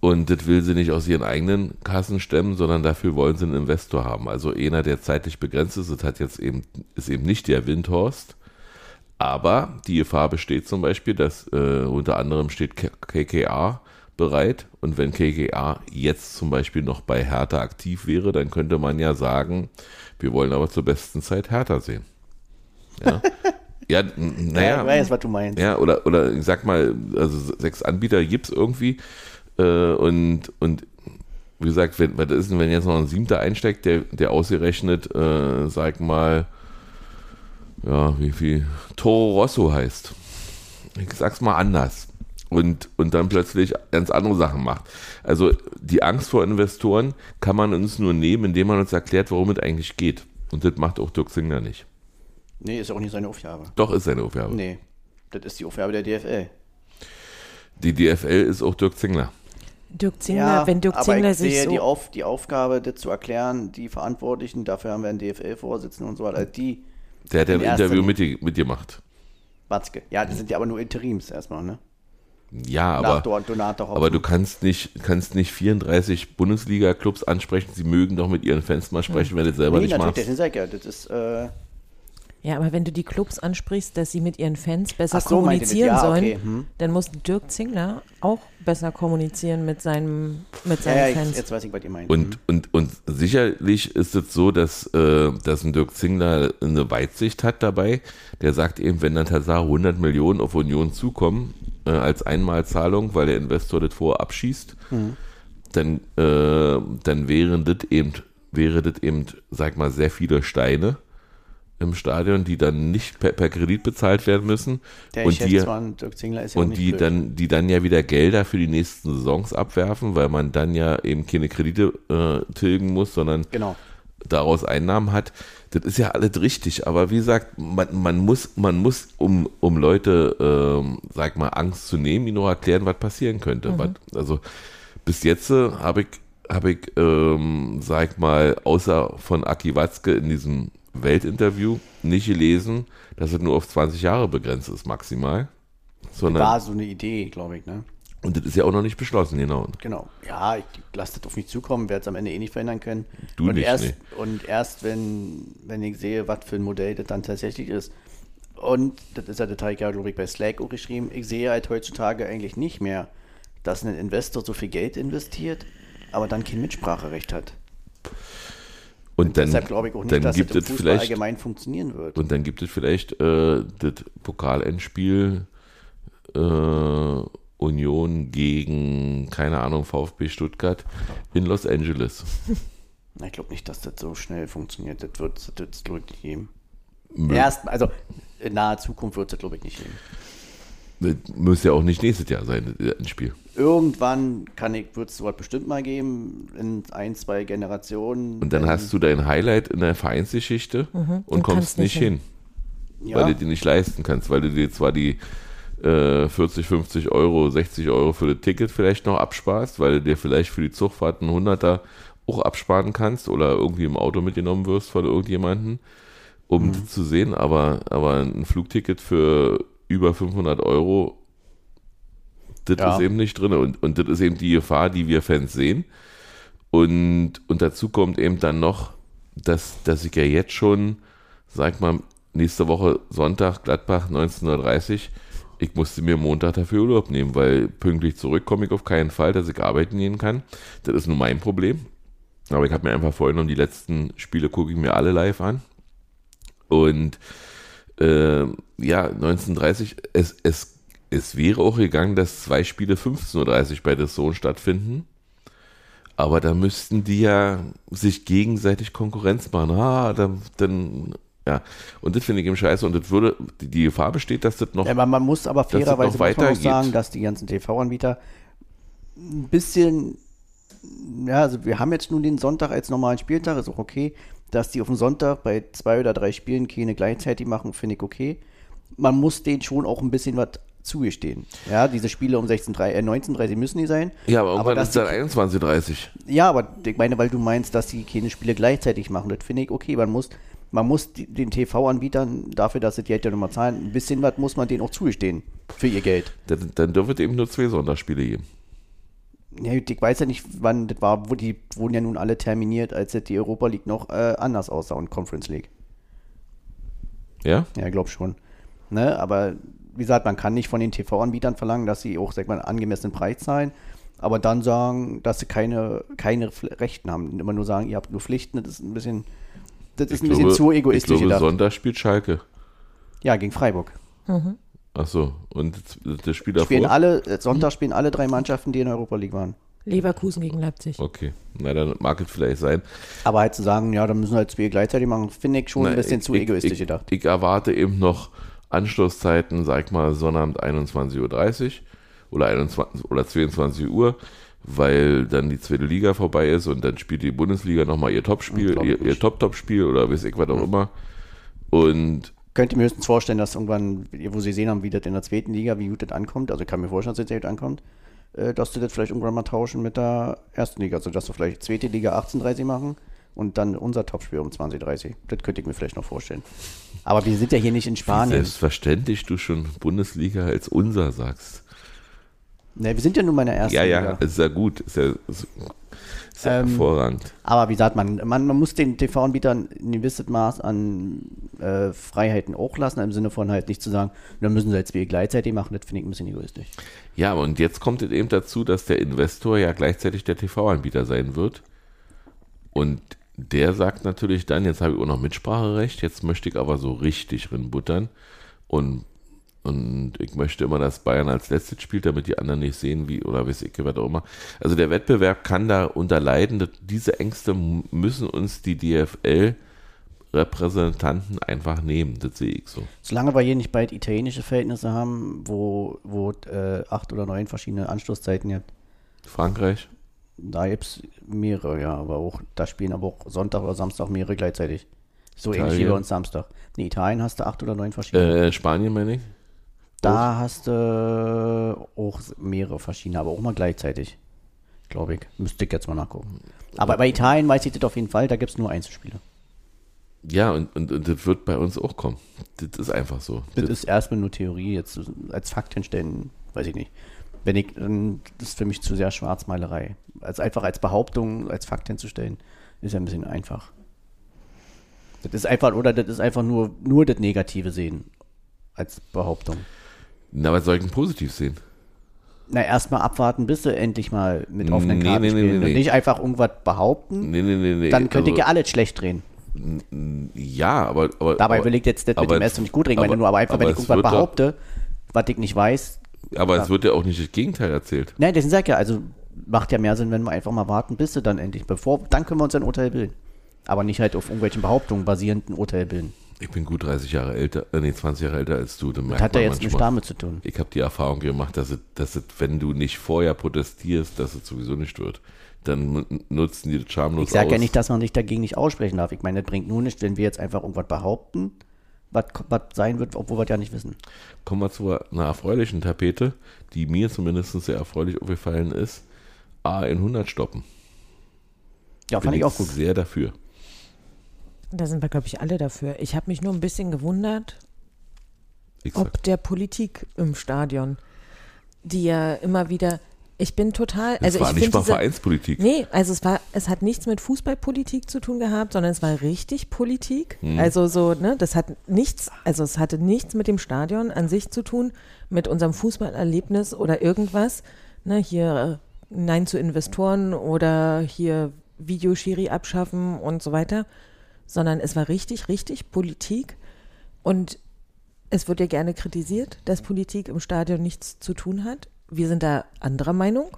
Und das will sie nicht aus ihren eigenen Kassen stemmen, sondern dafür wollen sie einen Investor haben. Also einer, der zeitlich begrenzt ist, das hat jetzt eben, ist eben nicht der Windhorst. Aber die Gefahr besteht zum Beispiel, dass äh, unter anderem steht KKA bereit. Und wenn KKA jetzt zum Beispiel noch bei Hertha aktiv wäre, dann könnte man ja sagen, wir wollen aber zur besten Zeit Hertha sehen. Ja, ja n- ja, naja. ich weiß, was du meinst. Ja, oder, oder ich sag mal, also sechs Anbieter gibt's irgendwie. Äh, und, und wie gesagt, wenn, was ist denn, wenn jetzt noch ein siebter einsteckt, der, der ausgerechnet, äh, sag mal, ja, wie viel Toro Rosso heißt. Ich sag's mal anders. Und, und dann plötzlich ganz andere Sachen macht. Also die Angst vor Investoren kann man uns nur nehmen, indem man uns erklärt, worum es eigentlich geht. Und das macht auch Dirk Singler nicht. Nee, ist auch nicht seine Aufgabe. Doch ist seine Aufgabe. Nee, das ist die Aufgabe der DFL. Die DFL ist auch Dirk Zingler. Dirk Zingler, wenn Dirk aber Zingler ich sich sehe so. die, Auf, die Aufgabe, das zu erklären, die Verantwortlichen, dafür haben wir einen DFL-Vorsitzenden und so weiter, die, Der hat ja ein Interview mit dir, mit dir gemacht. Watzke. Ja, die sind ja aber nur Interims erstmal, ne? Ja, aber, aber du kannst nicht, kannst nicht 34 Bundesliga-Clubs ansprechen. Sie mögen doch mit ihren Fans mal sprechen, wenn du das selber Nee, nicht machst. ich ja, das ist, äh, Ja, aber wenn du die Clubs ansprichst, dass sie mit ihren Fans besser so, kommunizieren Ja, sollen, okay, hm. dann muss Dirk Zingler auch besser kommunizieren mit, seinem, mit ja, seinen ja, jetzt, Fans. jetzt weiß ich, was ihr meint. Und, und, und sicherlich ist es so, dass, äh, dass ein Dirk Zingler eine Weitsicht hat dabei. Der sagt eben, wenn dann Tatsache 100 Millionen auf Union zukommen, äh, als Einmalzahlung, weil der Investor das vorher abschießt, dann, äh, dann wären das eben, wäre das eben, sag mal, sehr viele Steine im Stadion, die dann nicht per, per Kredit bezahlt werden müssen. der und die, und die dann, die dann ja wieder Gelder für die nächsten Saisons abwerfen, weil man dann ja eben keine Kredite äh, tilgen muss, sondern Genau. Daraus Einnahmen hat. Das ist ja alles richtig, aber wie gesagt, man, man muss, man muss, um, um Leute, ähm, sag mal, Angst zu nehmen, ihnen noch erklären, was passieren könnte. Was, also bis jetzt äh, habe ich, habe ich, ähm, sag mal, außer von Aki Watzke in diesem Weltinterview nicht gelesen, dass es nur auf 20 Jahre begrenzt ist, maximal. Sondern, War so eine Idee, glaube ich, ne? Und das ist ja auch noch nicht beschlossen, genau. Genau. Ja, ich lasse das auf mich zukommen, werde es am Ende eh nicht verändern können. Du und nicht, erst, nee. Und erst, wenn, wenn ich sehe, was für ein Modell das dann tatsächlich ist. Und das ist ja der Teil, glaube ich, bei Slack auch geschrieben. Ich sehe halt heutzutage eigentlich nicht mehr, dass ein Investor so viel Geld investiert, aber dann kein Mitspracherecht hat. Und dann, Deshalb glaube ich auch nicht, dann dass gibt das im es Fußball vielleicht allgemein funktionieren wird. Und dann gibt es vielleicht äh, das Pokalendspiel äh, Union gegen, keine Ahnung, VfB Stuttgart in Los Angeles. Ich glaube nicht, dass das so schnell funktioniert. Das wird es das glaube ich nicht geben. Mö- Erst, also in naher Zukunft wird es, glaube ich, nicht geben. Das müsste ja auch nicht nächstes Jahr sein, das Endspiel. Irgendwann kann ich, wird es sowas bestimmt mal geben, in ein, zwei Generationen. Und dann hast du dein Highlight in der Vereinsgeschichte und und kommst nicht nicht hin, ja, weil du dir nicht leisten kannst, weil du dir zwar die äh, 40, 50 Euro, 60 Euro für das Ticket vielleicht noch absparst, weil du dir vielleicht für die Zugfahrt einen Hunderter auch absparen kannst oder irgendwie im Auto mitgenommen wirst von irgendjemanden, um Mhm. das zu sehen, aber, aber ein Flugticket für über 500 Euro, das Ja. ist eben nicht drin und, und das ist eben die Gefahr, die wir Fans sehen. Und, und dazu kommt eben dann noch, dass, dass ich ja jetzt schon, sag mal, nächste Woche Sonntag, Gladbach, 19.30 Uhr, ich musste mir Montag dafür Urlaub nehmen, weil pünktlich zurück komme ich auf keinen Fall, dass ich arbeiten gehen kann. Das ist nur mein Problem. Aber ich habe mir einfach vorgenommen, die letzten Spiele gucke ich mir alle live an. Und äh, ja, 1930, es, es, es wäre auch gegangen, dass zwei Spiele 15.30 Uhr bei der Sohn stattfinden. Aber da müssten die ja sich gegenseitig Konkurrenz machen. Ah, dann, dann ja. Und das finde ich eben scheiße. Und das würde, die, Gefahr besteht, dass das noch. Ja, aber man muss aber fairerweise muss man auch sagen, dass die ganzen TV-Anbieter ein bisschen Ja, also wir haben jetzt nun den Sonntag als normalen Spieltag, ist auch okay. Dass die auf dem Sonntag bei zwei oder drei Spielen keine gleichzeitig machen, finde ich okay. Man muss denen schon auch ein bisschen was zugestehen. Ja, diese Spiele um 16.30, äh, 19.30 müssen die sein. Ja, aber irgendwann dass ist dann 21.30 Ja, aber ich meine, weil du meinst, dass die keine Spiele gleichzeitig machen, das finde ich okay. Man muss, man muss den TV-Anbietern dafür, dass sie die Geld ja nochmal zahlen, ein bisschen was muss man denen auch zugestehen für ihr Geld. Dann, dann dürfte es eben nur zwei Sonntagsspiele geben. Ja, ich weiß ja nicht, wann das war, wo die wurden ja nun alle terminiert, als die Europa League noch äh, anders aussah und Conference League. Ja? Ja, ich glaube schon. Ne? Aber wie gesagt, man kann nicht von den TV-Anbietern verlangen, dass sie auch, sag mal, einen angemessenen Preis zahlen, aber dann sagen, dass sie keine, keine Rechten haben. Immer nur sagen, ihr habt nur Pflichten, das ist ein bisschen, das ist ein bisschen zu egoistisch Ich glaube, gedacht. Sonntag spielt Schalke. Ja, gegen Freiburg. Achso, und das- das Spiel davor? Spielen alle, äh, Sonntag spielen alle drei Mannschaften, die in der Europa League waren. Leverkusen gegen Leipzig. Okay, na dann mag es vielleicht sein. Aber halt zu sagen, ja, da müssen halt zwei gleichzeitig machen, finde ich schon Na, ein bisschen ich- zu ich, egoistisch ich, gedacht. Ich erwarte eben noch Anschlusszeiten, sag ich mal, Sonnabend 21.30 Uhr oder, 21, oder 22 Uhr, weil dann die zweite Liga vorbei ist und dann spielt die Bundesliga nochmal ihr Topspiel, ihr, ihr. Top-Top-Spiel oder weiß ich was auch immer. Und Könnt ihr mir höchstens vorstellen, dass irgendwann, wo sie sehen haben, wie das in der zweiten Liga, wie gut das ankommt, also ich kann mir vorstellen, dass das sehr gut ankommt, äh, dass du das vielleicht irgendwann mal tauschen mit der ersten Liga, also dass du vielleicht zweite Liga 18.30 machen und dann unser Topspiel um 20.30 Das könnte ich mir vielleicht noch vorstellen. Aber wir sind ja hier nicht in Spanien. selbstverständlich du schon Bundesliga als unser sagst. Ne, wir sind ja nun mal in der ersten Ja, Liga. ja, ist ja gut, ist ja, ist, ist ja Ähm, hervorragend. Aber wie gesagt, man, man, man muss den TV-Anbietern ein gewisses Maß an äh, Freiheiten auch lassen, im Sinne von halt nicht zu sagen, dann müssen sie jetzt wie gleichzeitig machen, das finde ich ein bisschen egoistisch. Ja, und jetzt kommt es eben dazu, dass der Investor ja gleichzeitig der TV-Anbieter sein wird. Und der sagt natürlich dann, jetzt habe ich auch noch Mitspracherecht, jetzt möchte ich aber so richtig rinbuttern. Und, und ich möchte immer, dass Bayern als letztes spielt, damit die anderen nicht sehen, wie, oder weiß ich, was auch immer. Also der Wettbewerb kann da unterleiden. Diese Ängste müssen uns die DFL-Repräsentanten einfach nehmen. Das sehe ich so. Solange wir hier nicht bald italienische Verhältnisse haben, wo, wo äh, acht oder neun verschiedene Anschlusszeiten gibt, Frankreich? da gibt es mehrere, ja, aber auch, da spielen aber auch Sonntag oder Samstag mehrere gleichzeitig. So ähnlich wie Italien. bei uns Samstag. In Italien hast du acht oder neun verschiedene. Äh, Spanien meine ich? Da hast du auch mehrere verschiedene, aber auch mal gleichzeitig. Glaube ich. Müsste ich jetzt mal nachgucken. Aber bei Italien weiß ich das auf jeden Fall, da gibt es nur Einzelspiele. Ja, und, und, und das wird bei uns auch kommen. Das ist einfach so. Das ist erstmal nur Theorie, jetzt als Fakt hinstellen, weiß ich nicht. Wenn ich, dann das ist für mich zu sehr Schwarzmalerei. Als einfach als Behauptung, als Fakt hinzustellen, ist ja ein bisschen einfach. Das ist einfach, oder das ist einfach nur, nur das Negative sehen. Als Behauptung. Na, was soll ich denn positiv sehen? Na, erstmal abwarten, bis sie endlich mal mit offenen Nee, Karten nee, spielen. nee, Und nee. nicht einfach irgendwas behaupten, Nee, nee, nee, nee. dann könnte ich also, ja alles schlecht drehen. Ja, aber. aber Dabei aber, will ich jetzt mit aber dem es- Essen nicht gut reden, aber- meine nur, aber einfach, wenn ich irgendwas wird doch- behaupte, was ich nicht weiß, Aber es wird ja auch nicht das Gegenteil erzählt. Nein, deswegen sag ich ja, also macht ja mehr Sinn, wenn wir einfach mal warten, bis sie dann endlich, bevor, dann können wir uns ein Urteil bilden. Aber nicht halt auf irgendwelchen Behauptungen basierend ein Urteil bilden. Ich bin gut 30 Jahre älter, äh, nee, 20 Jahre älter als du. Das hat ja jetzt nichts damit zu tun. Ich habe die Erfahrung gemacht, dass es, dass es, wenn du nicht vorher protestierst, dass es sowieso nicht wird. Dann nutzen die das schamlos Ich sage ja nicht, dass man sich dagegen nicht aussprechen darf. Ich meine, das bringt nur nichts, wenn wir jetzt einfach irgendwas behaupten, was, was sein wird, obwohl wir es ja nicht wissen. Kommen wir zu einer erfreulichen Tapete, die mir zumindest sehr erfreulich aufgefallen ist. A100 stoppen. Ja, fand Bin ich auch gut. sehr dafür. Da sind wir, glaube ich, alle dafür. Ich habe mich nur ein bisschen gewundert, sag, ob der Politik im Stadion, die ja immer wieder, ich bin total, das also war ich nicht mal diese, Vereinspolitik. Nee, also es war, es hat nichts mit Fußballpolitik zu tun gehabt, sondern es war richtig Politik. Hm. Also so, ne, das hat nichts, also es hatte nichts mit dem Stadion an sich zu tun, mit unserem Fußballerlebnis oder irgendwas. Ne, hier äh, Nein zu Investoren oder hier Videoschiri abschaffen und so weiter, sondern es war richtig, richtig Politik und es wird ja gerne kritisiert, dass Politik im Stadion nichts zu tun hat. Wir sind da anderer Meinung.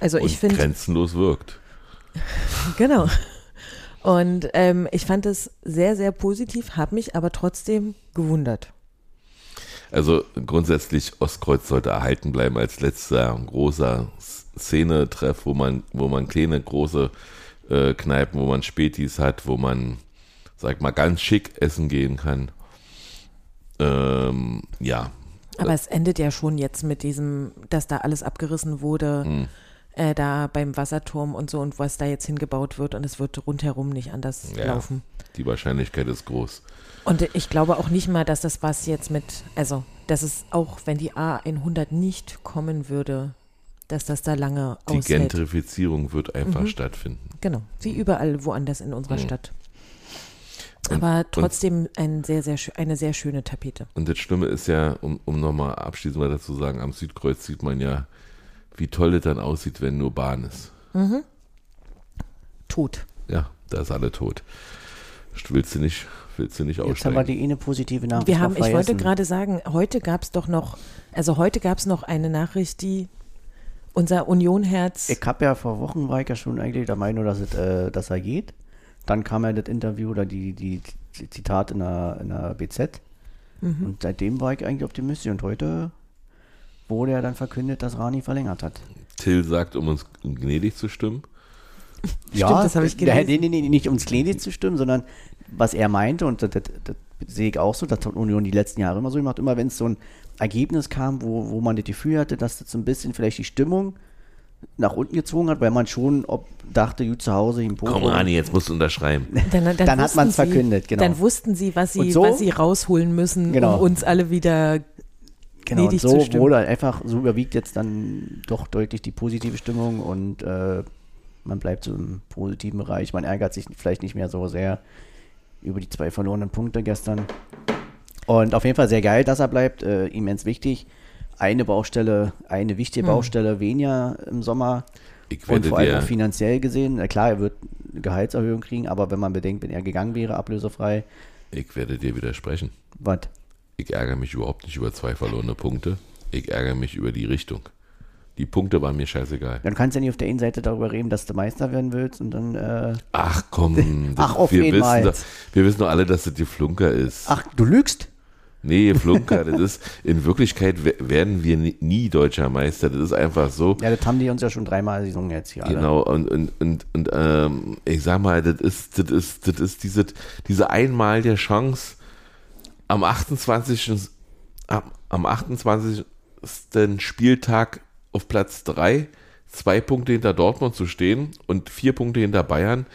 Also Und ich finde, grenzenlos wirkt. Genau. Und ähm, ich fand es sehr, sehr positiv, habe mich aber trotzdem gewundert. Also grundsätzlich Ostkreuz sollte erhalten bleiben als letzter großer Szene-Treff, wo man, wo man kleine, große äh, Kneipen, wo man Spätis hat, wo man, sag mal, ganz schick essen gehen kann. Ähm, ja. Aber es endet ja schon jetzt mit diesem, dass da alles abgerissen wurde, Hm. äh, da beim Wasserturm und so und was da jetzt hingebaut wird und es wird rundherum nicht anders Ja. laufen. Die Wahrscheinlichkeit ist groß. Und ich glaube auch nicht mal, dass das was jetzt mit, also, dass es auch, wenn die A100 nicht kommen würde, dass das da lange Die aushält. Gentrifizierung wird einfach Mhm. stattfinden. Genau, wie überall woanders in unserer Mhm. Stadt. Und- Aber trotzdem ein sehr, sehr, schö- eine sehr schöne Tapete. Und das Schlimme ist ja, um, um nochmal abschließend weiter zu sagen, am Südkreuz sieht man ja, wie toll es dann aussieht, wenn nur Bahn ist. Tot. Ja, da ist alle tot. Willst du nicht, willst du nicht Jetzt haben aussteigen? wir die eine positive Nachricht Wir haben, ich wollte gerade sagen, heute gab es doch noch, also heute gab es noch eine Nachricht, die unser Unionherz. Ich habe ja vor Wochen war ich ja schon eigentlich der Meinung, dass, es, äh, dass er geht. Dann kam ja das Interview oder die, die, die Zitat in der, in der BZ. Mhm. Und seitdem war ich eigentlich optimistisch. Und heute wurde ja dann verkündet, dass Rani verlängert hat. Till sagt, um uns gnädig zu stimmen. ja, das habe ich gelesen. Nee, nee, nee, nicht ums Klinik zu stimmen, sondern was er meinte, und das, das, das sehe ich auch so, das hat Union die letzten Jahre immer so gemacht, immer wenn es so ein Ergebnis kam, wo, wo man das Gefühl hatte, dass das so ein bisschen vielleicht die Stimmung nach unten gezogen hat, weil man schon ob, dachte, gut zu Hause im. Komm, Rani, jetzt musst du unterschreiben. Dann, dann, Dann hat man's sie- verkündet, genau. Dann wussten sie, was sie, so- was sie rausholen müssen, Genau. um uns alle wieder Genau, und gnädig so zu stimmen. wurde einfach, so überwiegt jetzt dann doch deutlich die positive Stimmung und äh, man bleibt so im positiven Bereich. Man ärgert sich vielleicht nicht mehr so sehr über die zwei verlorenen Punkte gestern. Und auf jeden Fall sehr geil, dass er bleibt, äh, immens wichtig. Eine Baustelle, eine wichtige Hm. Baustelle weniger im Sommer Ich und werde vor allem auch finanziell gesehen. Na klar, er wird eine Gehaltserhöhung kriegen, aber wenn man bedenkt, wenn er gegangen wäre, ablösefrei, ich werde dir widersprechen. was? Ich ärgere mich überhaupt nicht über zwei verlorene Punkte. Ich ärgere mich über die Richtung. Die Punkte waren mir scheißegal. Dann kannst du ja nicht auf der einen Seite darüber reden, dass du Meister werden willst und dann äh, Ach komm, Ach, auf wir, jeden wissen doch, wir wissen doch alle, dass das die Flunker ist. Ach, du lügst? Nee, Flunker, das ist, in Wirklichkeit we- werden wir nie, deutscher Meister. Das ist einfach so. Ja, das haben die uns ja schon dreimal gesungen jetzt hier alle. Genau, und, und, und, und ähm, ich sag mal, das ist, das ist, das ist diese, diese einmal der Chance, am 28. Am, am 28. Spieltag auf Platz 3, zwei Punkte hinter Dortmund zu stehen und vier Punkte hinter Bayern,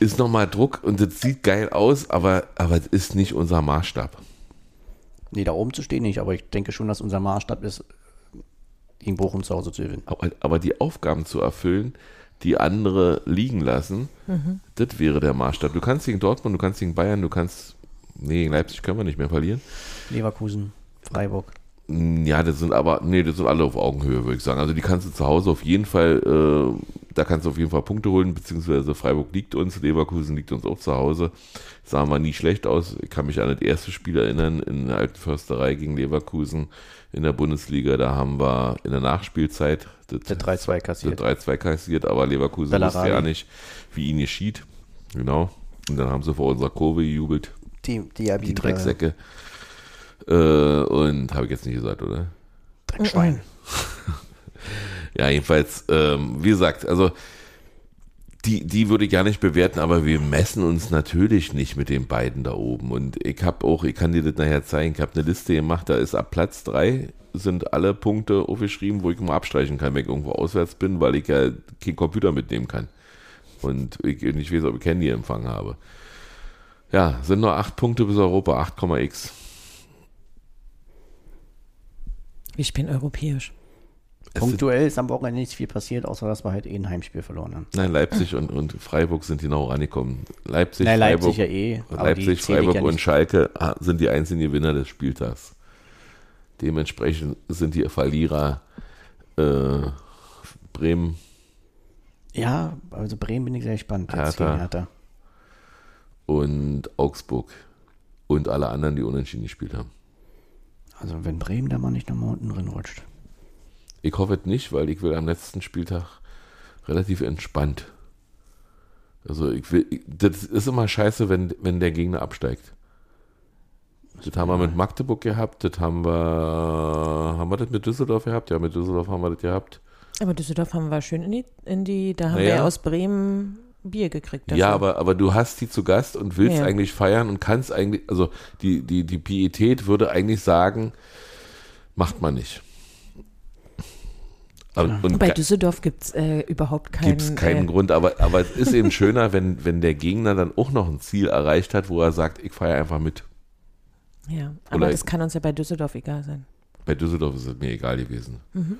ist nochmal Druck und das sieht geil aus, aber, aber das ist nicht unser Maßstab. Nee, da oben zu stehen nicht, aber ich denke schon, dass unser Maßstab ist, gegen Bochum zu Hause zu gewinnen. Aber, aber die Aufgaben zu erfüllen, die andere liegen lassen, das wäre der Maßstab. Du kannst gegen Dortmund, du kannst gegen Bayern, du kannst. Nee, gegen Leipzig können wir nicht mehr verlieren. Leverkusen, Freiburg. Mm, Ja, das sind aber, nee, das sind alle auf Augenhöhe, würde ich sagen. Also die kannst du zu Hause auf jeden Fall, äh, da kannst du auf jeden Fall Punkte holen, beziehungsweise Freiburg liegt uns, Leverkusen liegt uns auch zu Hause. Sahen wir nie schlecht aus. Ich kann mich an das erste Spiel erinnern, in der alten Försterei gegen Leverkusen in der Bundesliga. Da haben wir in der Nachspielzeit das, Der 3-2 kassiert. der 3-2 kassiert, aber Leverkusen Bellarabi. wusste ja nicht, wie ihn geschieht. Genau. Und dann haben sie vor unserer Kurve gejubelt, Die, die, die Drecksäcke. Äh, und habe ich jetzt nicht gesagt, oder? Dreckschwein. Ja, jedenfalls, ähm, wie gesagt, also die, die würde ich gar nicht bewerten, aber wir messen uns natürlich nicht mit den beiden da oben. Und ich habe auch, ich kann dir das nachher zeigen, ich habe eine Liste gemacht, da ist ab Platz 3 sind alle Punkte aufgeschrieben, wo ich mal abstreichen kann, wenn ich irgendwo auswärts bin, weil ich ja keinen Computer mitnehmen kann. Und ich nicht weiß, ob ich Handyempfang habe. Ja, sind nur 8 Punkte bis Europa, 8,x. Wir spielen europäisch. Punktuell ist am Wochenende nicht viel passiert, außer dass wir halt eh ein Heimspiel verloren haben. Nein, Leipzig und, und Freiburg sind genau rangekommen. Leipzig, Nein, Leipzig Freiburg, ja eh. Leipzig, ich Freiburg ja und. Schalke ah, sind die einzigen Gewinner des Spieltags. Dementsprechend sind die Verlierer äh, Bremen, Ja, also Bremen bin ich sehr gespannt. Hertha. Hertha. und Augsburg und alle anderen, die unentschieden gespielt haben. Also wenn Bremen da mal nicht nach unten drin rutscht. Ich hoffe es nicht, weil ich will am letzten Spieltag relativ entspannt. Also ich will, ich- das ist immer scheiße, wenn, wenn der Gegner absteigt. Das haben wir mit Magdeburg gehabt, das haben wir, haben wir das mit Düsseldorf gehabt? Ja, mit Düsseldorf haben wir das gehabt. Aber Düsseldorf haben wir schön in die, in die da haben Naja. wir ja aus Bremen Bier gekriegt. dafür. Ja, aber, aber du hast die zu Gast und willst Ja. eigentlich feiern und kannst eigentlich, also die, die, die Pietät würde eigentlich sagen, macht man nicht. Aber, und Bei Düsseldorf gibt es äh, überhaupt keinen. gibt es keinen äh, Grund, aber, aber es ist eben schöner, wenn, wenn der Gegner dann auch noch ein Ziel erreicht hat, wo er sagt, ich feiere einfach mit. Ja, aber Oder- das kann uns ja bei Düsseldorf egal sein. Bei Düsseldorf ist es mir egal gewesen. Mhm.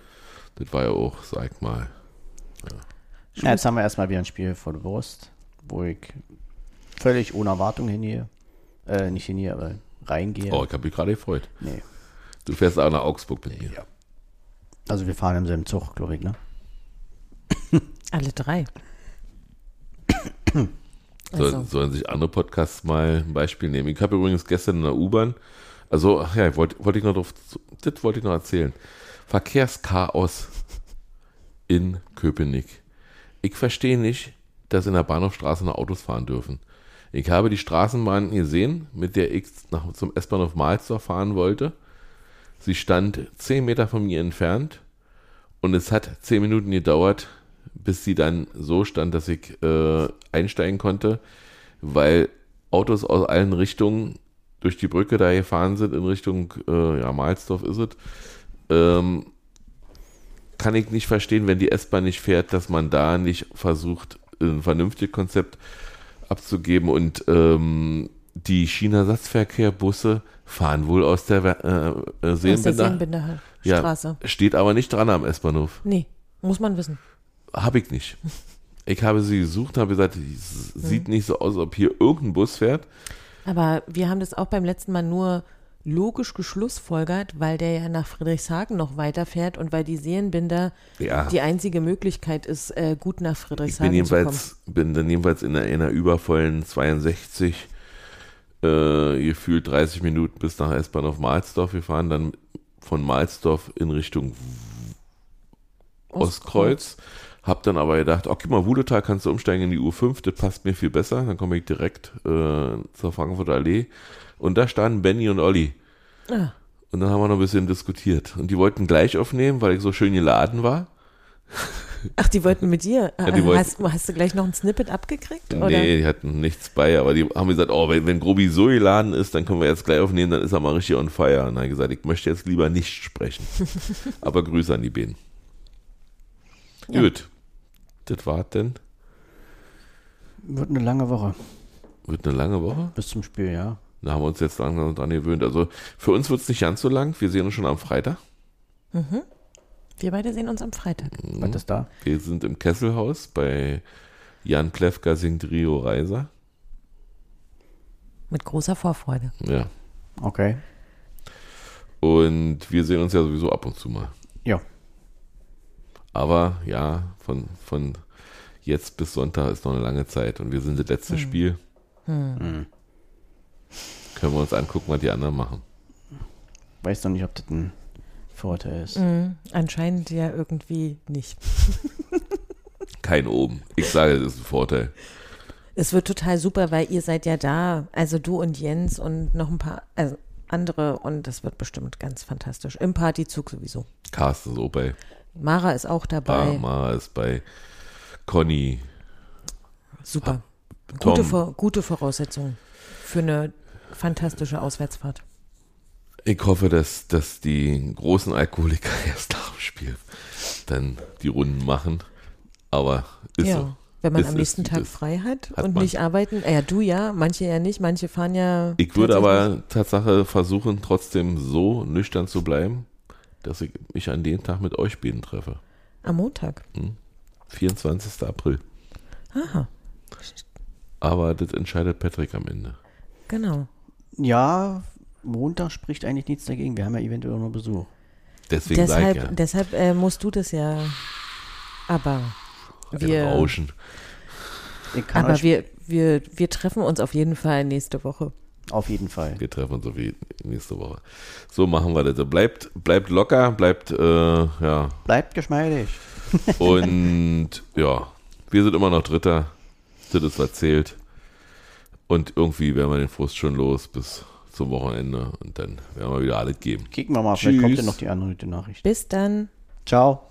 Das war ja auch, sag mal, Ja, jetzt haben wir erstmal wieder ein Spiel vor der Brust, wo ich völlig ohne Erwartung hingehe. Äh, nicht hingehe, aber reingehe. oh, ich habe mich gerade gefreut. Nee. Du fährst auch nach Augsburg mit mir. Ja. Also wir fahren im selben Zug, glaube ich, ne? Alle drei. Soll, Also, Sollen sich andere Podcasts mal ein Beispiel nehmen. Ich habe übrigens gestern in der U-Bahn, also, ach ja, wollte wollte ich noch drauf, das wollte ich noch erzählen. Verkehrschaos in Köpenick. Ich verstehe nicht, dass in der Bahnhofstraße noch Autos fahren dürfen. Ich habe die Straßenbahn gesehen, mit der ich nach, zum S-Bahnhof Mahlsdorf fahren wollte. Sie stand 10 Meter von mir entfernt und es hat 10 Minuten gedauert, bis sie dann so stand, dass ich äh, einsteigen konnte, weil Autos aus allen Richtungen durch die Brücke da gefahren sind, in Richtung, äh, ja, Mahlsdorf ist es. Ähm, kann ich nicht verstehen, wenn die S-Bahn nicht fährt, dass man da nicht versucht, ein vernünftiges Konzept abzugeben und ähm, die China-Satzverkehr-Busse fahren wohl aus der äh, äh, aus der Seenbinder. Seenbinder Ja, steht aber nicht dran am S-Bahnhof. Nee, muss man wissen. Habe ich nicht. Ich habe sie gesucht, habe gesagt, es sieht nicht so aus, ob hier irgendein Bus fährt. Aber wir haben das auch beim letzten Mal nur logisch geschlussfolgert, weil der ja nach Friedrichshagen noch weiterfährt und weil die Seenbinder Ja. die einzige Möglichkeit ist, äh, gut nach Ich bin Friedrichshagen zu kommen. jedenfalls, bin dann jedenfalls in einer, in einer übervollen 62 äh, gefühlt 30 Minuten bis nach S-Bahnhof Mahlsdorf gefahren, dann von Mahlsdorf in Richtung Ostkreuz. Hab dann aber gedacht, okay, mal Wudetal kannst du umsteigen in die U5, das passt mir viel besser. Dann komme ich direkt äh, zur Frankfurter Allee. Und da standen Benny und Olli. Ah. Und dann haben wir noch ein bisschen diskutiert. Und die wollten gleich aufnehmen, weil ich so schön geladen war. Ach, die wollten mit dir. Ja, die Äh, wollten- hast, hast du gleich noch ein Snippet abgekriegt? Oder? Nee, die hatten nichts bei, aber die haben gesagt, oh, wenn, wenn Grobi so geladen ist, dann können wir jetzt gleich aufnehmen, dann ist er mal richtig on fire. Und dann habe ich gesagt, ich möchte jetzt lieber nicht sprechen. aber Grüße an die Bäden. Ja. Gut. Das war's denn. Wird eine lange Woche Wird eine lange Woche. bis zum Spiel, ja. Da haben wir uns jetzt langsam dran gewöhnt. Also für uns wird es nicht ganz so lang. Wir sehen uns schon am Freitag. Wir beide sehen uns am Freitag. Was ist da? Wir sind im Kesselhaus bei Jan Plewka singt Rio Reiser. Mit großer Vorfreude. Ja. Okay. Und wir sehen uns ja sowieso ab und zu mal. Ja. Aber ja, von, von jetzt bis Sonntag ist noch eine lange Zeit und wir sind das letzte Spiel. Hm. Können wir uns angucken, was die anderen machen. Weiß noch nicht, ob das ein Vorteil ist. Mhm. Anscheinend ja irgendwie nicht. Kein oben. Ich sage, das ist ein Vorteil. Es wird total super, weil ihr seid ja da. Also du und Jens und noch ein paar also andere und das wird bestimmt ganz fantastisch. Im Partyzug sowieso. Carsten ist auch bei Mara ist auch dabei. Barma, ist bei Conny. Super. Tom. Gute, Vor gute Voraussetzungen für eine fantastische Auswärtsfahrt. Ich hoffe, dass, dass die großen Alkoholiker erst nach dem Spiel dann die Runden machen. Aber ist ja. so. Wenn man Ist- am ist, nächsten wie Tag ist. frei hat, Hat und man. nicht arbeiten. Äh, Ja, du ja, manche ja nicht, manche fahren ja. Ich würde aber Tatsache versuchen, trotzdem so nüchtern zu bleiben, dass ich mich an dem Tag mit euch beiden treffe. Am Montag. 24. April. Aha, Aber das entscheidet Patrick am Ende. Genau. Ja, Montag spricht eigentlich nichts dagegen. Wir haben ja eventuell noch Besuch. Deswegen sage ich Deshalb, ja. deshalb äh, musst du das ja. Aber Ein wir, Rauschen. Aber wir, wir, wir treffen uns auf jeden Fall nächste Woche. auf jeden Fall. Wir treffen uns auf jeden nächste Woche. So machen wir das. Bleibt, bleibt locker, bleibt, äh, ja. Bleibt geschmeidig. Und ja, wir sind immer noch Dritter. Das ist was zählt. Und irgendwie werden wir den Frust schon los bis zum Wochenende und dann werden wir wieder alles geben. Kicken wir mal, vielleicht kommt ja Tschüss. noch die andere gute Nachricht. Bis dann. Ciao.